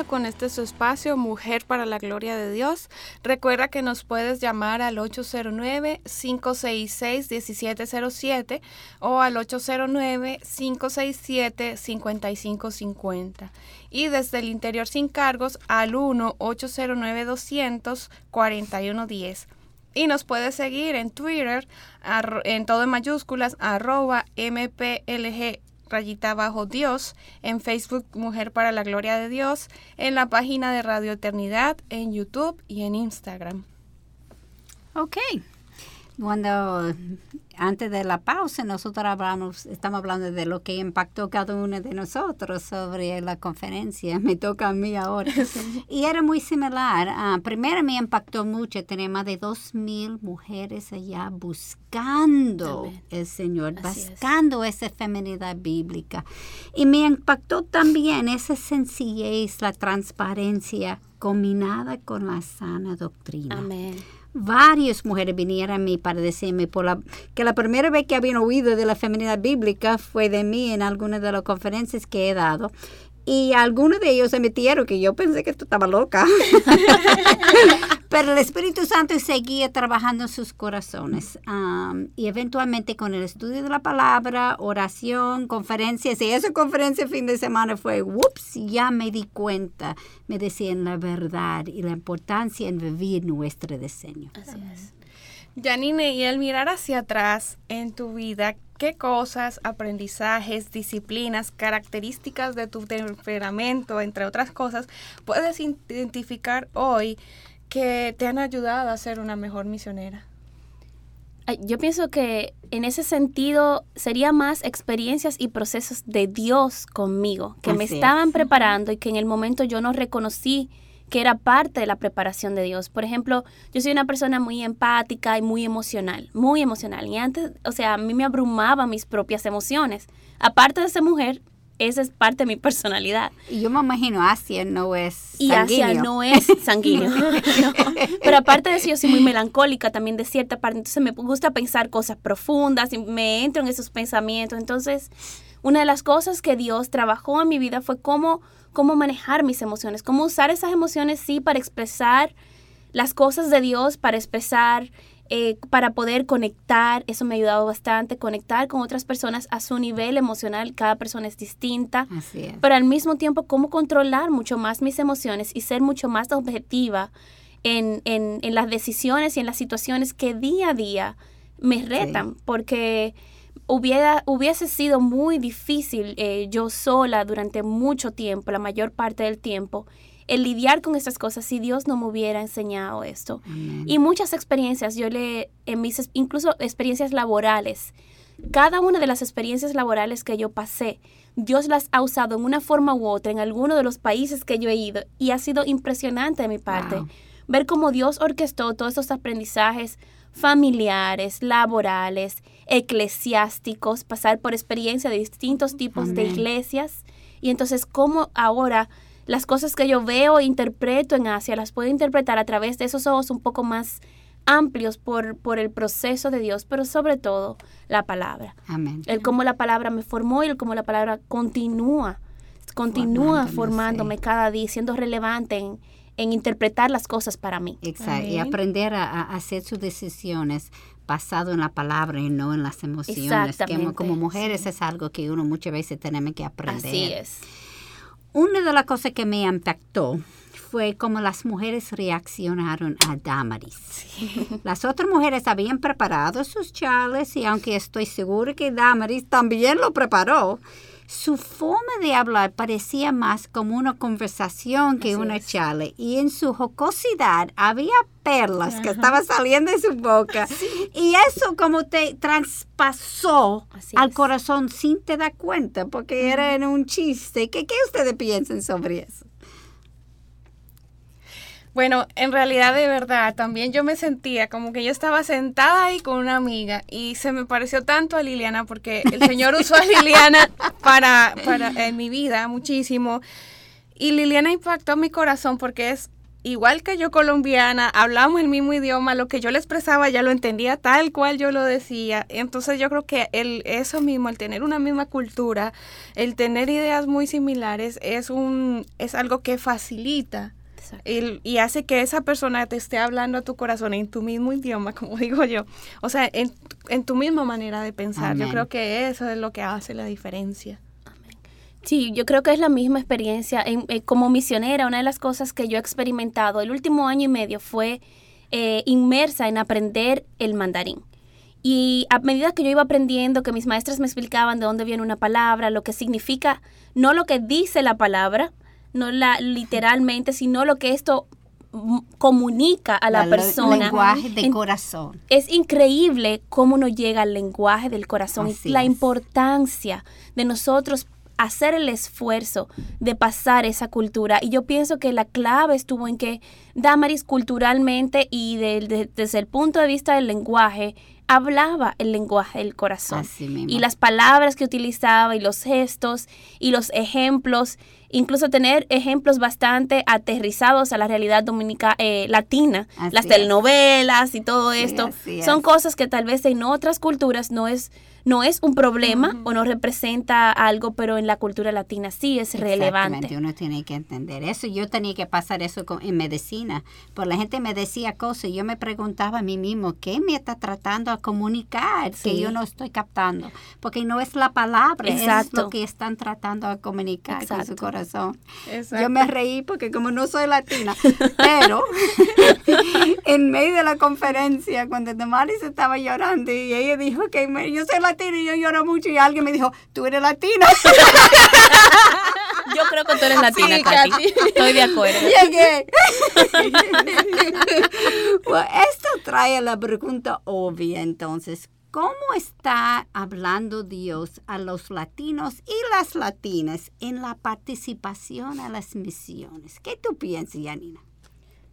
con este su espacio Mujer para la Gloria de Dios. Recuerda que nos puedes llamar al 809-566-1707 o al 809-567-5550 y desde el interior sin cargos al 1-809-200-4110. Y nos puedes seguir en Twitter, en todo en mayúsculas, arroba mplg rayita bajo Dios, en Facebook Mujer para la Gloria de Dios, en la página de Radio Eternidad, en YouTube y en Instagram. Ok. Cuando antes de la pausa nosotros hablamos, estamos hablando de lo que impactó cada uno de nosotros sobre la conferencia. Me toca a mí ahora. Y era muy similar. Ah, primero me impactó mucho tener más de dos mil mujeres allá buscando el Señor, buscando esa feminidad bíblica. Y me impactó también esa sencillez, la transparencia combinada con la sana doctrina. Amén varias mujeres vinieron a mí para decirme por la, que la primera vez que habían oído de la feminidad bíblica fue de mí en algunas de las conferencias que he dado. Y algunos de ellos se metieron que yo pensé que tú estaba loca. Pero el Espíritu Santo seguía trabajando en sus corazones. y eventualmente con el estudio de la palabra, oración, conferencias, y esa conferencia fin de semana fue, ups, ya me di cuenta, me decían la verdad y la importancia en vivir nuestro diseño. Así es. Janine, y al mirar hacia atrás en tu vida, ¿qué cosas, aprendizajes, disciplinas, características de tu temperamento, entre otras cosas, puedes identificar hoy que te han ayudado a ser una mejor misionera? Yo pienso que en ese sentido sería más experiencias y procesos de Dios conmigo, que me estaban preparando y que en el momento yo no reconocí que era parte de la preparación de Dios. Por ejemplo, yo soy una persona muy empática y muy emocional, muy emocional. Y antes, o sea, a mí me abrumaban mis propias emociones. Aparte de ser mujer, esa es parte de mi personalidad. Y yo me imagino, Asia no es sanguíneo. Y Asia no es sanguíneo. Pero aparte de eso, yo soy muy melancólica también de cierta parte. Entonces me gusta pensar cosas profundas y me entro en esos pensamientos. Entonces, una de las cosas que Dios trabajó en mi vida fue cómo, cómo manejar mis emociones, cómo usar esas emociones, sí, para expresar las cosas de Dios, para expresar eh, para poder conectar, eso me ha ayudado bastante, conectar con otras personas a su nivel emocional, cada persona es distinta, pero al mismo tiempo cómo controlar mucho más mis emociones y ser mucho más objetiva en, en, las decisiones y en las situaciones que día a día me retan, porque hubiera, hubiese sido muy difícil eh, yo sola durante mucho tiempo, la mayor parte del tiempo, el lidiar con estas cosas si Dios no me hubiera enseñado esto. Y muchas experiencias, yo le, en mis, incluso experiencias laborales, cada una de las experiencias laborales que yo pasé, Dios las ha usado en una forma u otra en alguno de los países que yo he ido y ha sido impresionante de mi parte. Ver cómo Dios orquestó todos estos aprendizajes familiares, laborales, eclesiásticos, pasar por experiencia de distintos tipos de iglesias y entonces cómo ahora las cosas que yo veo e interpreto en Asia, las puedo interpretar a través de esos ojos un poco más amplios por, por el proceso de Dios, pero sobre todo la palabra. Amén. El cómo la palabra me formó y el cómo la palabra continúa, continúa formándome cada día, siendo relevante en, en, interpretar las cosas para mí. Exacto. Y aprender a, hacer sus decisiones basado en la palabra y no en las emociones. Que como mujeres es algo que uno muchas veces tenemos que aprender. Así es. Una de las cosas que me impactó fue cómo las mujeres reaccionaron a Damaris. Las otras mujeres habían preparado sus chales y aunque estoy segura que Damaris también lo preparó, su forma de hablar parecía más como una conversación que una chale y en su jocosidad había perlas que estaban saliendo de su boca y eso como te traspasó al corazón sin te dar cuenta porque era en un chiste. ¿Qué, ¿Qué ustedes piensan sobre eso? Bueno, en realidad de verdad, también yo me sentía como que yo estaba sentada ahí con una amiga y se me pareció tanto a Liliana porque el Señor usó a Liliana para, para en mi vida muchísimo y Liliana impactó mi corazón porque es igual que yo colombiana, hablamos el mismo idioma, lo que yo le expresaba ya lo entendía tal cual yo lo decía. Entonces yo creo que el, eso mismo, el tener una misma cultura, el tener ideas muy similares, es, un, es algo que facilita. Y hace que esa persona te esté hablando a tu corazón en tu mismo idioma, como digo yo. O sea, en, en tu misma manera de pensar. Yo creo que eso es lo que hace la diferencia. Sí, yo creo que es la misma experiencia. Eh, como misionera, una de las cosas que yo he experimentado el último año y medio fue eh, inmersa en aprender el mandarín. Y a medida que yo iba aprendiendo, que mis maestras me explicaban de dónde viene una palabra, lo que significa, no lo que dice la palabra, no la literalmente, sino lo que esto comunica a la, persona. El lenguaje del corazón. Es increíble cómo nos llega el lenguaje del corazón y la importancia de nosotros hacer el esfuerzo de pasar esa cultura. Y yo pienso que la clave estuvo en que Damaris culturalmente y desde el punto de vista del lenguaje, hablaba el lenguaje del corazón. Y las palabras que utilizaba y los gestos y los ejemplos, incluso tener ejemplos bastante aterrizados a la realidad dominica, eh, latina, las telenovelas y todo esto, son cosas que tal vez en otras culturas no es no es un problema o no representa algo, pero en la cultura latina sí es relevante. Uno tiene que entender eso. Yo tenía que pasar eso en medicina, porque la gente me decía cosas y yo me preguntaba a mí mismo, ¿qué me está tratando a comunicar que yo no estoy captando? Porque no es la palabra, es lo que están tratando a comunicar con su corazón. Yo me reí porque como no soy latina, pero en medio de la conferencia, cuando se estaba llorando y ella dijo que yo soy latina, y yo lloro mucho y alguien me dijo, tú eres latina. Yo creo que tú eres latina, Estoy de acuerdo. Llegué. esto trae la pregunta obvia entonces. ¿Cómo está hablando Dios a los latinos y las latinas en la participación a las misiones? ¿Qué tú piensas, Yanina?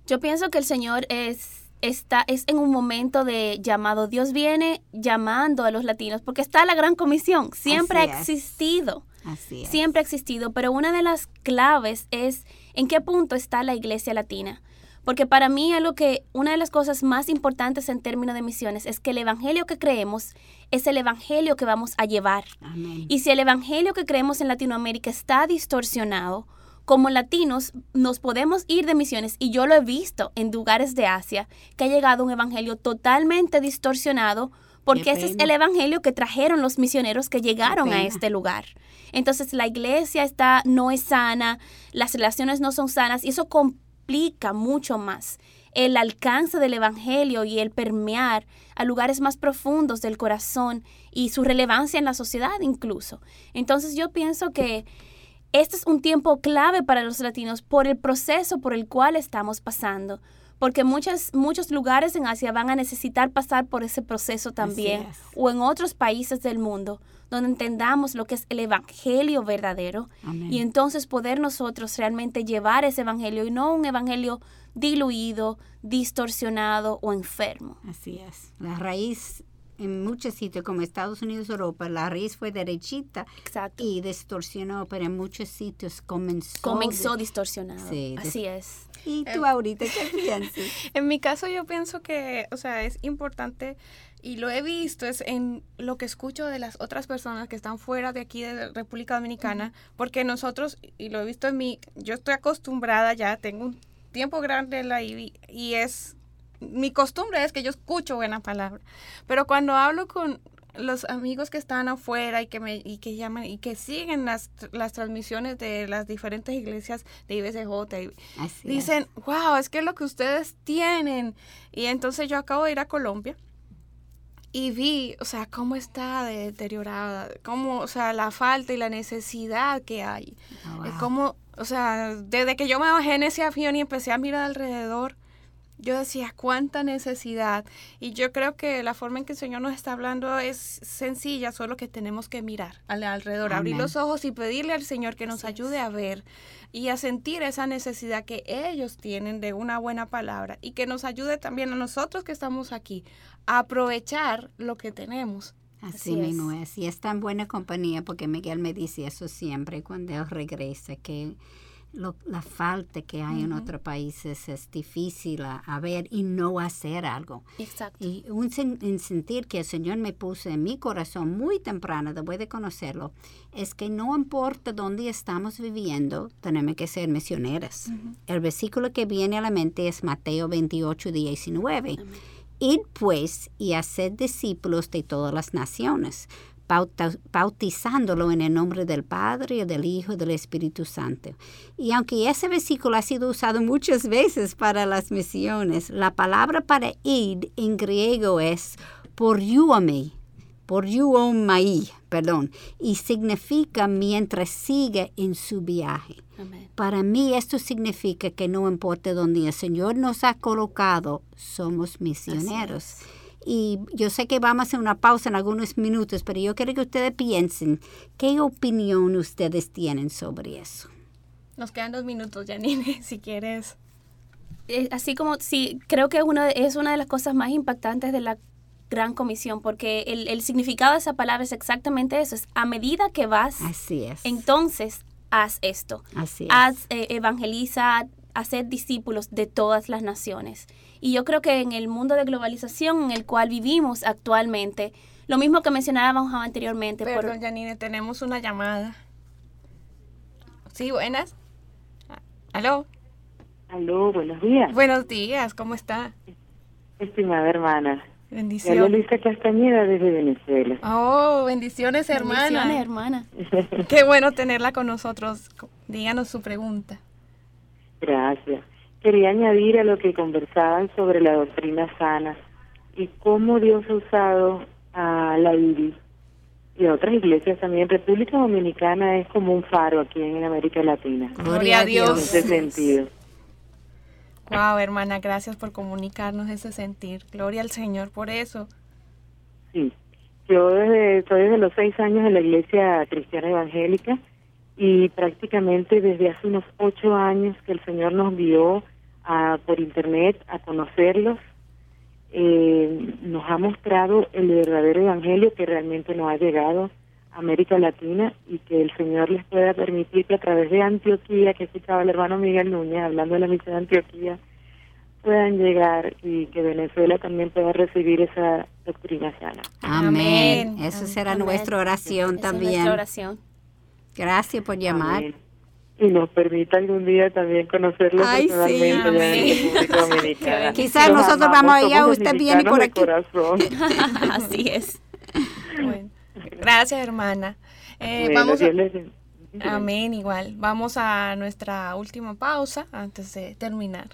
Yo pienso que el Señor es está, es en un momento de llamado. Dios viene llamando a los latinos porque está la gran comisión. Siempre ha existido. Siempre ha existido. Pero una de las claves es en qué punto está la iglesia latina. Porque para mí algo que, una de las cosas más importantes en términos de misiones es que el evangelio que creemos es el evangelio que vamos a llevar. Y si el evangelio que creemos en Latinoamérica está distorsionado, como latinos nos podemos ir de misiones y yo lo he visto en lugares de Asia que ha llegado un evangelio totalmente distorsionado porque ese es el evangelio que trajeron los misioneros que llegaron a este lugar. Entonces la iglesia está no es sana, las relaciones no son sanas y eso complica mucho más el alcance del evangelio y el permear a lugares más profundos del corazón y su relevancia en la sociedad incluso. Entonces yo pienso que este es un tiempo clave para los latinos por el proceso por el cual estamos pasando, porque muchos lugares en Asia van a necesitar pasar por ese proceso también, o en otros países del mundo, donde entendamos lo que es el Evangelio verdadero, y entonces poder nosotros realmente llevar ese Evangelio y no un Evangelio diluido, distorsionado o enfermo. Así es. La raíz en muchos sitios como Estados Unidos, Europa, la raíz fue derechita y distorsionó, pero en muchos sitios comenzó. Comenzó distorsionado. Sí, Así es. ¿Y tú ahorita qué piensas? en mi caso yo pienso que, o sea, es importante y lo he visto es en lo que escucho de las otras personas que están fuera de aquí de República Dominicana, porque nosotros, y lo he visto en mí, yo estoy acostumbrada ya, tengo un tiempo grande en la IBI y es mi costumbre es que yo escucho buena palabra, pero cuando hablo con los amigos que están afuera y que me y que llaman y que siguen las, las transmisiones de las diferentes iglesias de IBCJ dicen, "Wow, es que es lo que ustedes tienen." Y entonces yo acabo de ir a Colombia y vi, o sea, cómo está deteriorada, cómo, o sea, la falta y la necesidad que hay. Oh, Cómo, o sea, desde que yo me bajé en ese avión y empecé a mirar alrededor, yo decía, cuánta necesidad. Y yo creo que la forma en que el Señor nos está hablando es sencilla, solo que tenemos que mirar al alrededor, abrir los ojos y pedirle al Señor que nos ayude a ver y a sentir esa necesidad que ellos tienen de una buena palabra y que nos ayude también a nosotros que estamos aquí a aprovechar lo que tenemos. Así, mismo es. Y está en buena compañía porque Miguel me dice eso siempre cuando él regresa, que la falta que hay en otros países es difícil a, ver y no hacer algo. Exacto. Y un sentir que el Señor me puso en mi corazón muy temprano, después de conocerlo, es que no importa dónde estamos viviendo, tenemos que ser misioneras. El versículo que viene a la mente es Mateo 28, 19. Id pues y haced discípulos de todas las naciones, bautizándolo en el nombre del Padre, del Hijo y del Espíritu Santo. Y aunque ese versículo ha sido usado muchas veces para las misiones, la palabra para id en griego es por mí, por yuomai, perdón, y significa mientras sigue en su viaje. Para mí esto significa que no importa dónde el Señor nos ha colocado, somos misioneros. Y yo sé que vamos a hacer una pausa en algunos minutos, pero yo quiero que ustedes piensen, ¿qué opinión ustedes tienen sobre eso? Nos quedan dos minutos, Janine, si quieres. Eh, así como, sí, creo que una, es una de las cosas más impactantes de la gran comisión, porque el, significado de esa palabra es exactamente eso, es a medida que vas, Así es. entonces haz esto. Así es. Haz, eh, evangeliza, hacer discípulos de todas las naciones. Y yo creo que en el mundo de globalización en el cual vivimos actualmente, lo mismo que mencionábamos anteriormente. Perdón, por... Janine, tenemos una llamada. Sí, buenas. ¿Aló? Aló, buenos días. Buenos días, ¿cómo está? Estimada hermana. Bendiciones. Hola Luisa Castañeda desde Venezuela. Oh, bendiciones, hermana. Bendiciones, hermana. Qué bueno tenerla con nosotros. Díganos su pregunta. Gracias. Quería añadir a lo que conversaban sobre la doctrina sana y cómo Dios ha usado a la IBI y a otras iglesias también. República Dominicana es como un faro aquí en América Latina. Gloria a Dios. En ese sentido. Wow, hermana, gracias por comunicarnos ese sentir. Gloria al Señor por eso. Sí, yo desde, estoy desde los seis años en la iglesia cristiana evangélica y prácticamente desde hace unos ocho años que el Señor nos guió a, por internet a conocerlos, eh, nos ha mostrado el verdadero evangelio que realmente nos ha llegado a América Latina y que el Señor les pueda permitir que a través de Antioquía, que escuchaba el hermano Miguel Núñez hablando de la misión de Antioquía, puedan llegar y que Venezuela también pueda recibir esa doctrina sana. Amén. Esa será nuestra oración también. nuestra oración. Gracias por llamar. Y nos permita algún día también conocerlo personalmente sí, Quizás nosotros vamos allá, usted viene por aquí. Así es. gracias, hermana. Eh, vamos Amén, igual. Vamos a nuestra última pausa antes de terminar.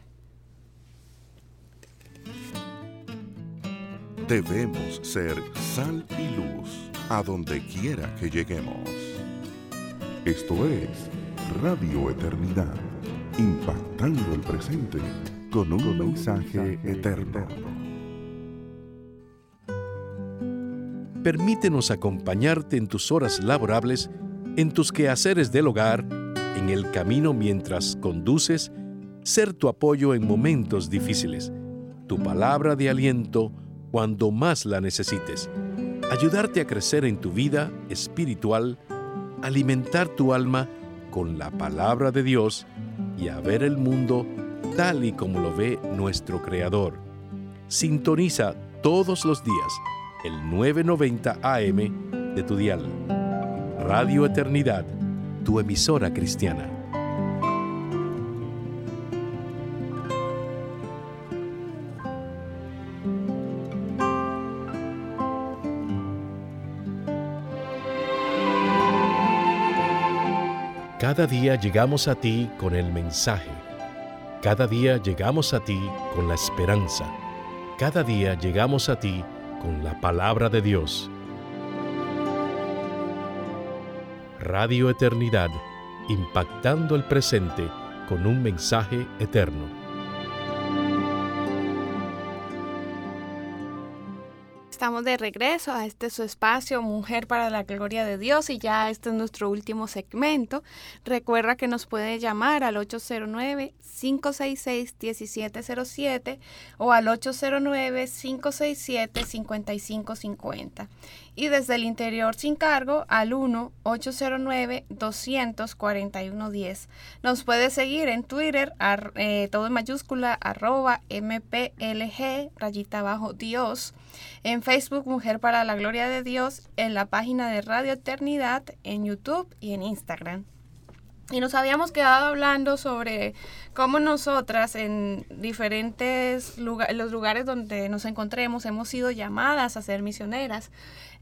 Debemos ser sal y luz a donde quiera que lleguemos. Esto es Radio Eternidad, impactando el presente con un mensaje eterno. Permítenos acompañarte en tus horas laborables, en tus quehaceres del hogar, en el camino mientras conduces, ser tu apoyo en momentos difíciles, tu palabra de aliento cuando más la necesites, ayudarte a crecer en tu vida espiritual, alimentar tu alma con la palabra de Dios y a ver el mundo tal y como lo ve nuestro Creador. Sintoniza todos los días el 990 AM de tu dial. Radio Eternidad, tu emisora cristiana. Cada día llegamos a ti con el mensaje. Cada día llegamos a ti con la esperanza. Cada día llegamos a ti con la palabra de Dios. Radio Eternidad, impactando el presente con un mensaje eterno. Estamos de regreso a este su espacio Mujer para la Gloria de Dios y ya este es nuestro último segmento. Recuerda que nos puede llamar al 809-566-1707 o al 809-567-5550 y desde el interior sin cargo al 1-809-241-10. Nos puede seguir en Twitter, eh, todo en mayúscula, arroba mplg, rayita abajo, Dios. En Facebook, Mujer para la Gloria de Dios, en la página de Radio Eternidad, en YouTube y en Instagram. Y nos habíamos quedado hablando sobre cómo nosotras en diferentes los lugares donde nos encontremos hemos sido llamadas a ser misioneras.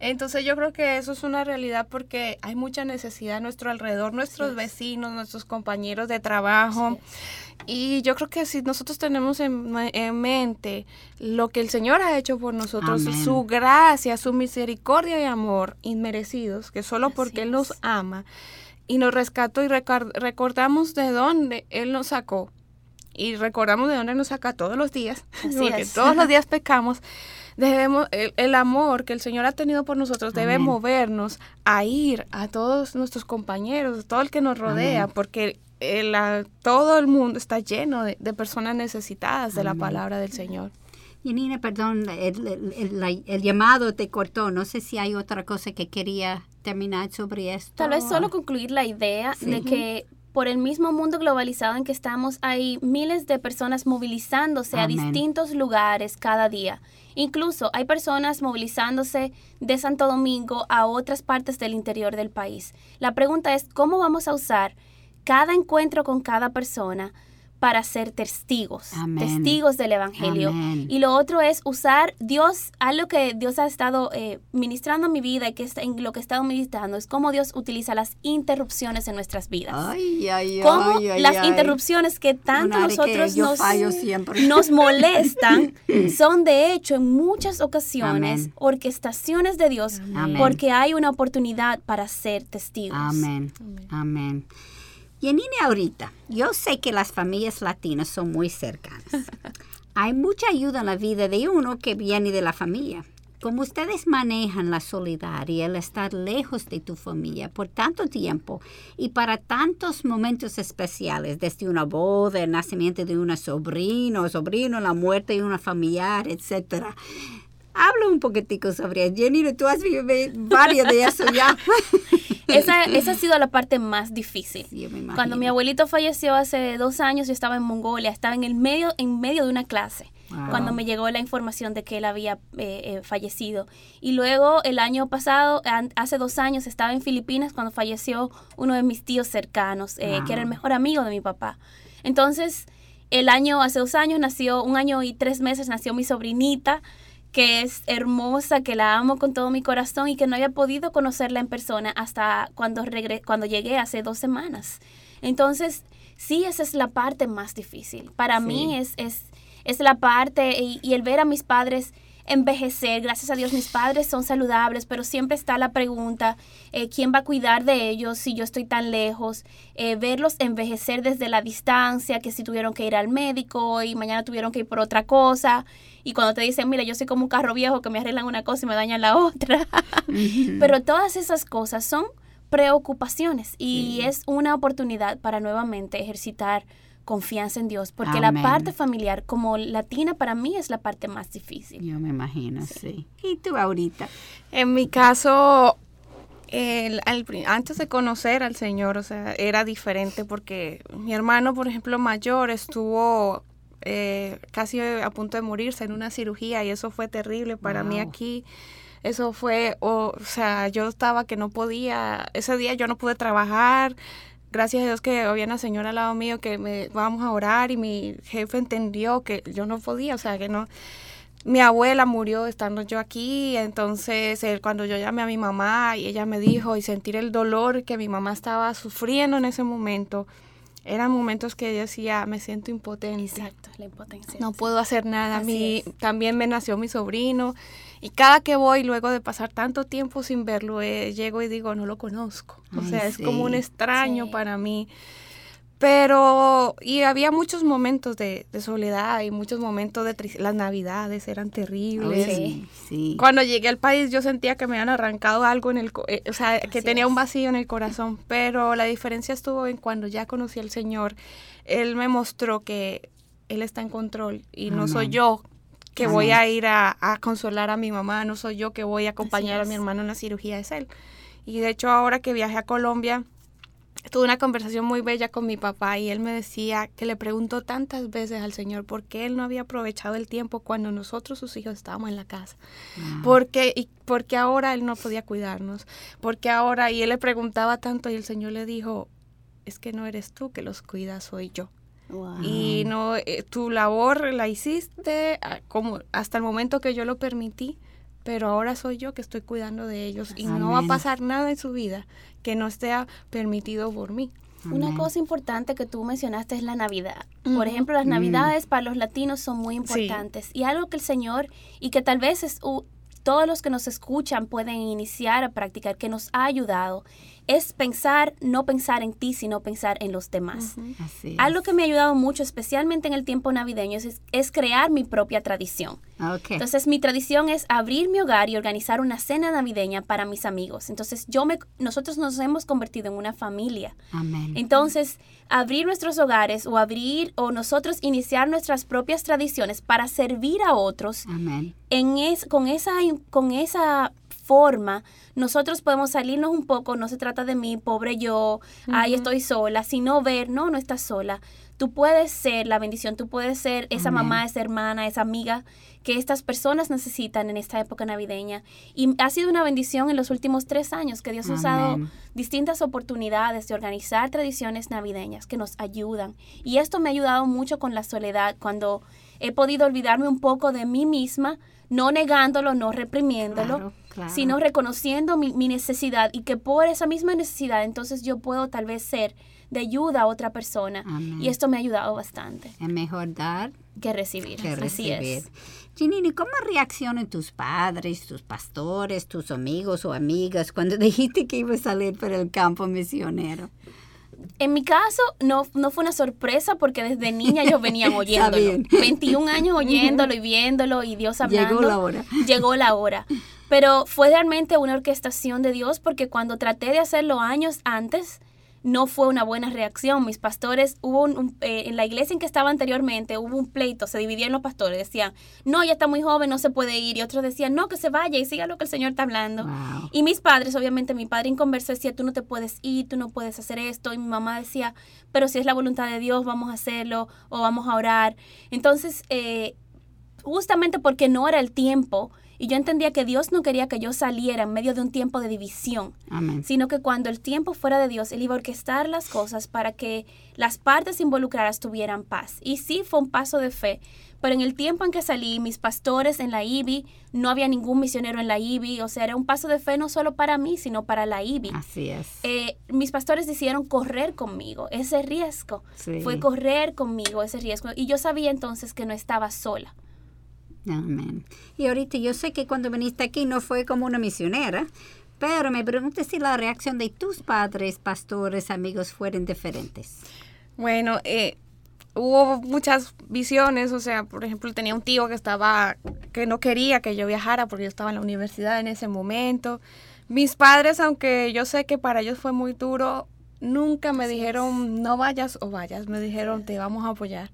Entonces yo creo que eso es una realidad porque hay mucha necesidad a nuestro alrededor, nuestros vecinos, nuestros compañeros de trabajo. Y yo creo que si nosotros tenemos en, mente lo que el Señor ha hecho por nosotros, su gracia, su misericordia y amor inmerecidos, que solo porque Él nos ama y nos rescató y recordamos de dónde Él nos sacó y recordamos de dónde nos saca todos los días, porque todos los días pecamos debemos, el, amor que el Señor ha tenido por nosotros debe movernos a ir a todos nuestros compañeros, a todo el que nos rodea, porque el, todo el mundo está lleno de, personas necesitadas de la palabra del Señor. Y Nina, perdón, el, llamado te cortó. No sé si hay otra cosa que quería terminar sobre esto. Tal vez solo concluir la idea de que por el mismo mundo globalizado en que estamos, hay miles de personas movilizándose a distintos lugares cada día. Incluso hay personas movilizándose de Santo Domingo a otras partes del interior del país. La pregunta es, ¿cómo vamos a usar cada encuentro con cada persona para ser testigos, testigos del Evangelio. Y lo otro es usar Dios, algo que Dios ha estado eh, ministrando en mi vida y que es en lo que he estado meditando, es cómo Dios utiliza las interrupciones en nuestras vidas. Ay, ay, cómo las interrupciones que tanto nosotros nos, nos molestan son de hecho en muchas ocasiones orquestaciones de Dios porque hay una oportunidad para ser testigos. Amén. Amén. Y en ahorita, yo sé que las familias latinas son muy cercanas. Hay mucha ayuda en la vida de uno que viene de la familia. Como ustedes manejan la soledad y el estar lejos de tu familia por tanto tiempo y para tantos momentos especiales, desde una boda, el nacimiento de una sobrino, sobrino, la muerte de una familiar, etcétera. Habla un poquitico sobre eso. Jenny, tú has vivido varios de eso ya. esa, esa ha sido la parte más difícil. Cuando mi abuelito falleció hace dos años, yo estaba en Mongolia, estaba en el medio, en medio de una clase. Cuando me llegó la información de que él había eh, eh, fallecido. Y luego el año pasado, hace dos años, estaba en Filipinas cuando falleció uno de mis tíos cercanos, eh, que era el mejor amigo de mi papá. Entonces, el año, hace dos años nació, un año y tres meses nació mi sobrinita que es hermosa, que la amo con todo mi corazón y que no había podido conocerla en persona hasta cuando, cuando llegué hace dos semanas. Entonces, sí, esa es la parte más difícil. Para mí es, es, es la parte y, el ver a mis padres envejecer. Gracias a Dios mis padres son saludables, pero siempre está la pregunta, eh, ¿quién va a cuidar de ellos si yo estoy tan lejos? Eh, verlos envejecer desde la distancia, que si tuvieron que ir al médico y mañana tuvieron que ir por otra cosa. Y cuando te dicen, mira, yo soy como un carro viejo que me arreglan una cosa y me dañan la otra. pero todas esas cosas son preocupaciones y es una oportunidad para nuevamente ejercitar confianza en Dios, porque la parte familiar como latina para mí es la parte más difícil. Yo me imagino, sí. ¿Y tú ahorita? En mi caso, el, antes de conocer al Señor, o sea, era diferente porque mi hermano, por ejemplo, mayor, estuvo eh, casi a punto de morirse en una cirugía y eso fue terrible para mí aquí. Eso fue, o sea, yo estaba que no podía, ese día yo no pude trabajar, gracias a Dios que había una señora al lado mío que me vamos a orar y mi jefe entendió que yo no podía, o sea, que no. Mi abuela murió estando yo aquí, entonces él, cuando yo llamé a mi mamá y ella me dijo y sentir el dolor que mi mamá estaba sufriendo en ese momento, eran momentos que yo decía, me siento impotente. Exacto, la impotencia. No puedo hacer nada. A mí también me nació mi sobrino y cada que voy, luego de pasar tanto tiempo sin verlo, eh, llego y digo, no lo conozco. o sea, es como un extraño para mí. Pero, y había muchos momentos de, soledad y muchos momentos de tristeza. Las navidades eran terribles. sí, sí. Cuando llegué al país yo sentía que me habían arrancado algo en el, eh, o sea, que tenía un vacío en el corazón. Pero la diferencia estuvo en cuando ya conocí al Señor. Él me mostró que Él está en control y no soy yo que voy a ir a, consolar a mi mamá, no soy yo que voy a acompañar a mi hermano en la cirugía, es Él. Y de hecho ahora que viajé a Colombia, tuve una conversación muy bella con mi papá y él me decía que le preguntó tantas veces al Señor por qué él no había aprovechado el tiempo cuando nosotros, sus hijos, estábamos en la casa. Porque, y porque ahora él no podía cuidarnos. Porque ahora, y él le preguntaba tanto y el Señor le dijo, es que no eres tú que los cuidas, soy yo. Y no, eh, tu labor la hiciste ah, como hasta el momento que yo lo permití pero ahora soy yo que estoy cuidando de ellos y no va a pasar nada en su vida que no esté permitido por mí. Una cosa importante que tú mencionaste es la Navidad. Por ejemplo, las Navidades para los latinos son muy importantes y algo que el Señor y que tal vez es todos los que nos escuchan pueden iniciar a practicar, que nos ha ayudado, es pensar, no pensar en ti, sino pensar en los demás. Algo que me ha ayudado mucho, especialmente en el tiempo navideño, es, crear mi propia tradición. Entonces, mi tradición es abrir mi hogar y organizar una cena navideña para mis amigos. Entonces, yo me, nosotros nos hemos convertido en una familia. Entonces, abrir nuestros hogares o abrir o nosotros iniciar nuestras propias tradiciones para servir a otros En es, con esa con esa forma, nosotros podemos salirnos un poco, no se trata de mí, pobre yo, ahí estoy sola, sino ver, no, no estás sola. Tú puedes ser la bendición, tú puedes ser esa mamá, esa hermana, esa amiga que estas personas necesitan en esta época navideña. Y ha sido una bendición en los últimos tres años que Dios ha usado distintas oportunidades de organizar tradiciones navideñas que nos ayudan. Y esto me ha ayudado mucho con la soledad, cuando he podido olvidarme un poco de mí misma, no negándolo, no reprimiéndolo, sino reconociendo mi, necesidad y que por esa misma necesidad entonces yo puedo tal vez ser de ayuda a otra persona. Y esto me ha ayudado bastante. Es mejor dar que recibir. Que recibir. Así es. Ginini, ¿cómo reaccionan tus padres, tus pastores, tus amigos o amigas cuando dijiste que ibas a salir para el campo misionero? En mi caso, no, no fue una sorpresa porque desde niña ellos venían oyéndolo. 21 años oyéndolo y viéndolo y Dios hablando. Llegó la hora. Llegó la hora. Pero fue realmente una orquestación de Dios porque cuando traté de hacerlo años antes, no fue una buena reacción. Mis pastores, hubo un, eh, en la iglesia en que estaba anteriormente, hubo un pleito, se dividían los pastores, decían, no, ya está muy joven, no se puede ir, y otros decían, no, que se vaya y siga lo que el Señor está hablando. Y mis padres, obviamente, mi padre en conversa decía, tú no te puedes ir, tú no puedes hacer esto, y mi mamá decía, pero si es la voluntad de Dios, vamos a hacerlo, o vamos a orar. Entonces, eh, justamente porque no era el tiempo, y yo entendía que Dios no quería que yo saliera en medio de un tiempo de división, sino que cuando el tiempo fuera de Dios, Él iba a orquestar las cosas para que las partes involucradas tuvieran paz. Y sí fue un paso de fe, pero en el tiempo en que salí, mis pastores en la IBI, no había ningún misionero en la IBI, o sea, era un paso de fe no solo para mí, sino para la IBI. Así es. Eh, mis pastores decidieron correr conmigo, ese riesgo, fue correr conmigo ese riesgo, y yo sabía entonces que no estaba sola. Amén. Y ahorita yo sé que cuando viniste aquí no fue como una misionera, pero me pregunto si la reacción de tus padres, pastores, amigos fueron diferentes. Bueno, eh, hubo muchas visiones, o sea, por ejemplo, tenía un tío que estaba, que no quería que yo viajara porque yo estaba en la universidad en ese momento. Mis padres, aunque yo sé que para ellos fue muy duro, nunca me dijeron no vayas o vayas, me dijeron te vamos a apoyar.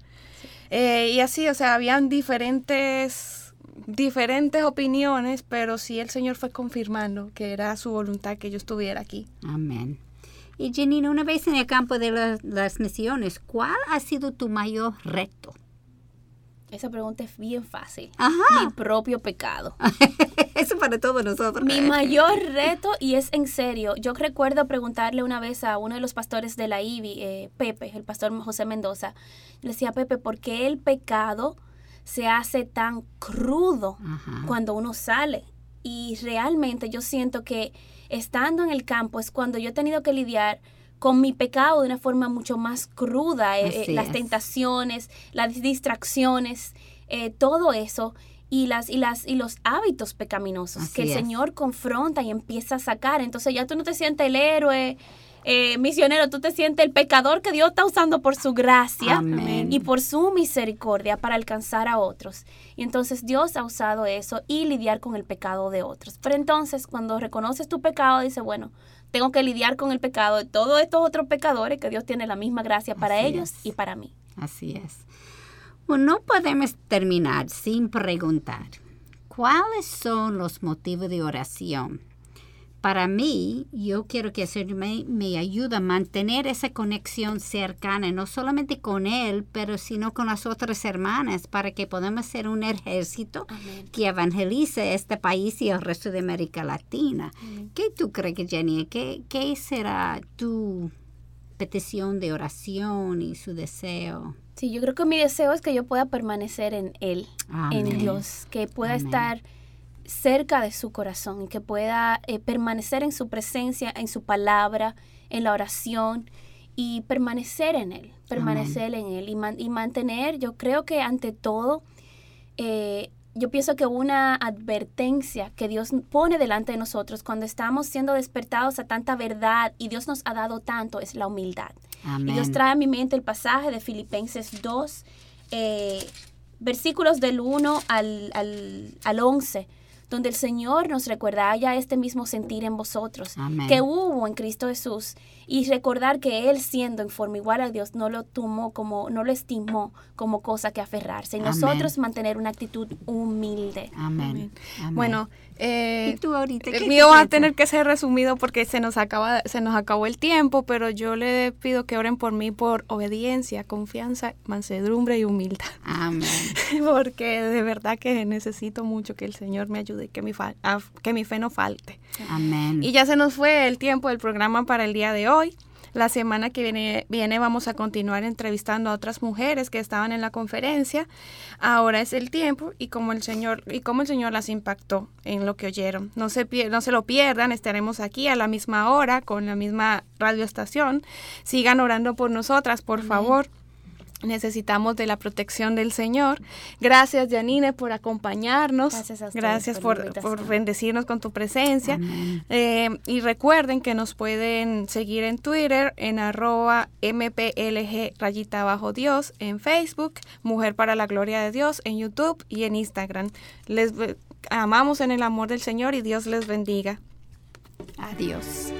Eh, y así, o sea, habían diferentes, diferentes opiniones, pero sí el Señor fue confirmando que era su voluntad que yo estuviera aquí. Amén. Y Janine, una vez en el campo de las misiones, ¿cuál ha sido tu mayor reto? Esa pregunta es bien fácil. Ajá. Mi propio pecado. Eso para todos nosotros. Mi mayor reto, y es en serio, yo recuerdo preguntarle una vez a uno de los pastores de la IBI, eh, Pepe, el pastor José Mendoza, le decía, Pepe, ¿por qué el pecado se hace tan crudo cuando uno sale? Y realmente yo siento que estando en el campo es cuando yo he tenido que lidiar con mi pecado de una forma mucho más cruda, eh, eh, las tentaciones, las distracciones, eh, todo eso y las y las y los hábitos pecaminosos que el Señor confronta y empieza a sacar. Entonces ya tú no te sientes el héroe eh, misionero, tú te sientes el pecador que Dios está usando por su gracia y por su misericordia para alcanzar a otros. Y entonces Dios ha usado eso y lidiar con el pecado de otros. Pero entonces cuando reconoces tu pecado, dice, bueno, tengo que lidiar con el pecado de todos estos otros pecadores que Dios tiene la misma gracia para ellos y para mí. Así es. Bueno, no podemos terminar sin preguntar, ¿cuáles son los motivos de oración? Para mí, yo quiero que Señor me, me ayude a mantener esa conexión cercana, no solamente con Él, pero sino con las otras hermanas, para que podamos ser un ejército que evangelice este país y el resto de América Latina. ¿Qué tú crees, Jenny? ¿Qué, ¿Qué será tu petición de oración y su deseo? Sí, yo creo que mi deseo es que yo pueda permanecer en Él, en Dios, que pueda estar cerca de su corazón y que pueda eh, permanecer en su presencia, en su palabra, en la oración y permanecer en Él, permanecer en Él y, y, mantener, yo creo que ante todo, eh, yo pienso que una advertencia que Dios pone delante de nosotros cuando estamos siendo despertados a tanta verdad y Dios nos ha dado tanto es la humildad. Y Dios trae a mi mente el pasaje de Filipenses 2, eh, versículos del 1 al, al, al 11 donde el Señor nos recuerda haya este mismo sentir en vosotros que hubo en Cristo Jesús y recordar que Él siendo en forma igual a Dios no lo tomó como, no lo estimó como cosa que aferrarse. Y nosotros mantener una actitud humilde. Amén. Bueno, eh, tú ahorita, el mío va a tener que ser resumido porque se nos acaba, se nos acabó el tiempo, pero yo le pido que oren por mí por obediencia, confianza, mansedumbre y humildad. Amén. porque de verdad que necesito mucho que el Señor me ayude y que mi, que mi fe no falte. Amén. Y ya se nos fue el tiempo del programa para el día de hoy. La semana que viene, viene vamos a continuar entrevistando a otras mujeres que estaban en la conferencia. Ahora es el tiempo y cómo el Señor y cómo el Señor las impactó en lo que oyeron. No se no se lo pierdan, estaremos aquí a la misma hora con la misma radioestación. Sigan orando por nosotras, por favor necesitamos de la protección del Señor. Gracias, Janine, por acompañarnos. Gracias, por, por, bendecirnos con tu presencia. Eh, y recuerden que nos pueden seguir en Twitter en arroba mplg rayita bajo Dios, en Facebook, Mujer para la Gloria de Dios, en YouTube y en Instagram. Les amamos en el amor del Señor y Dios les bendiga. Adiós.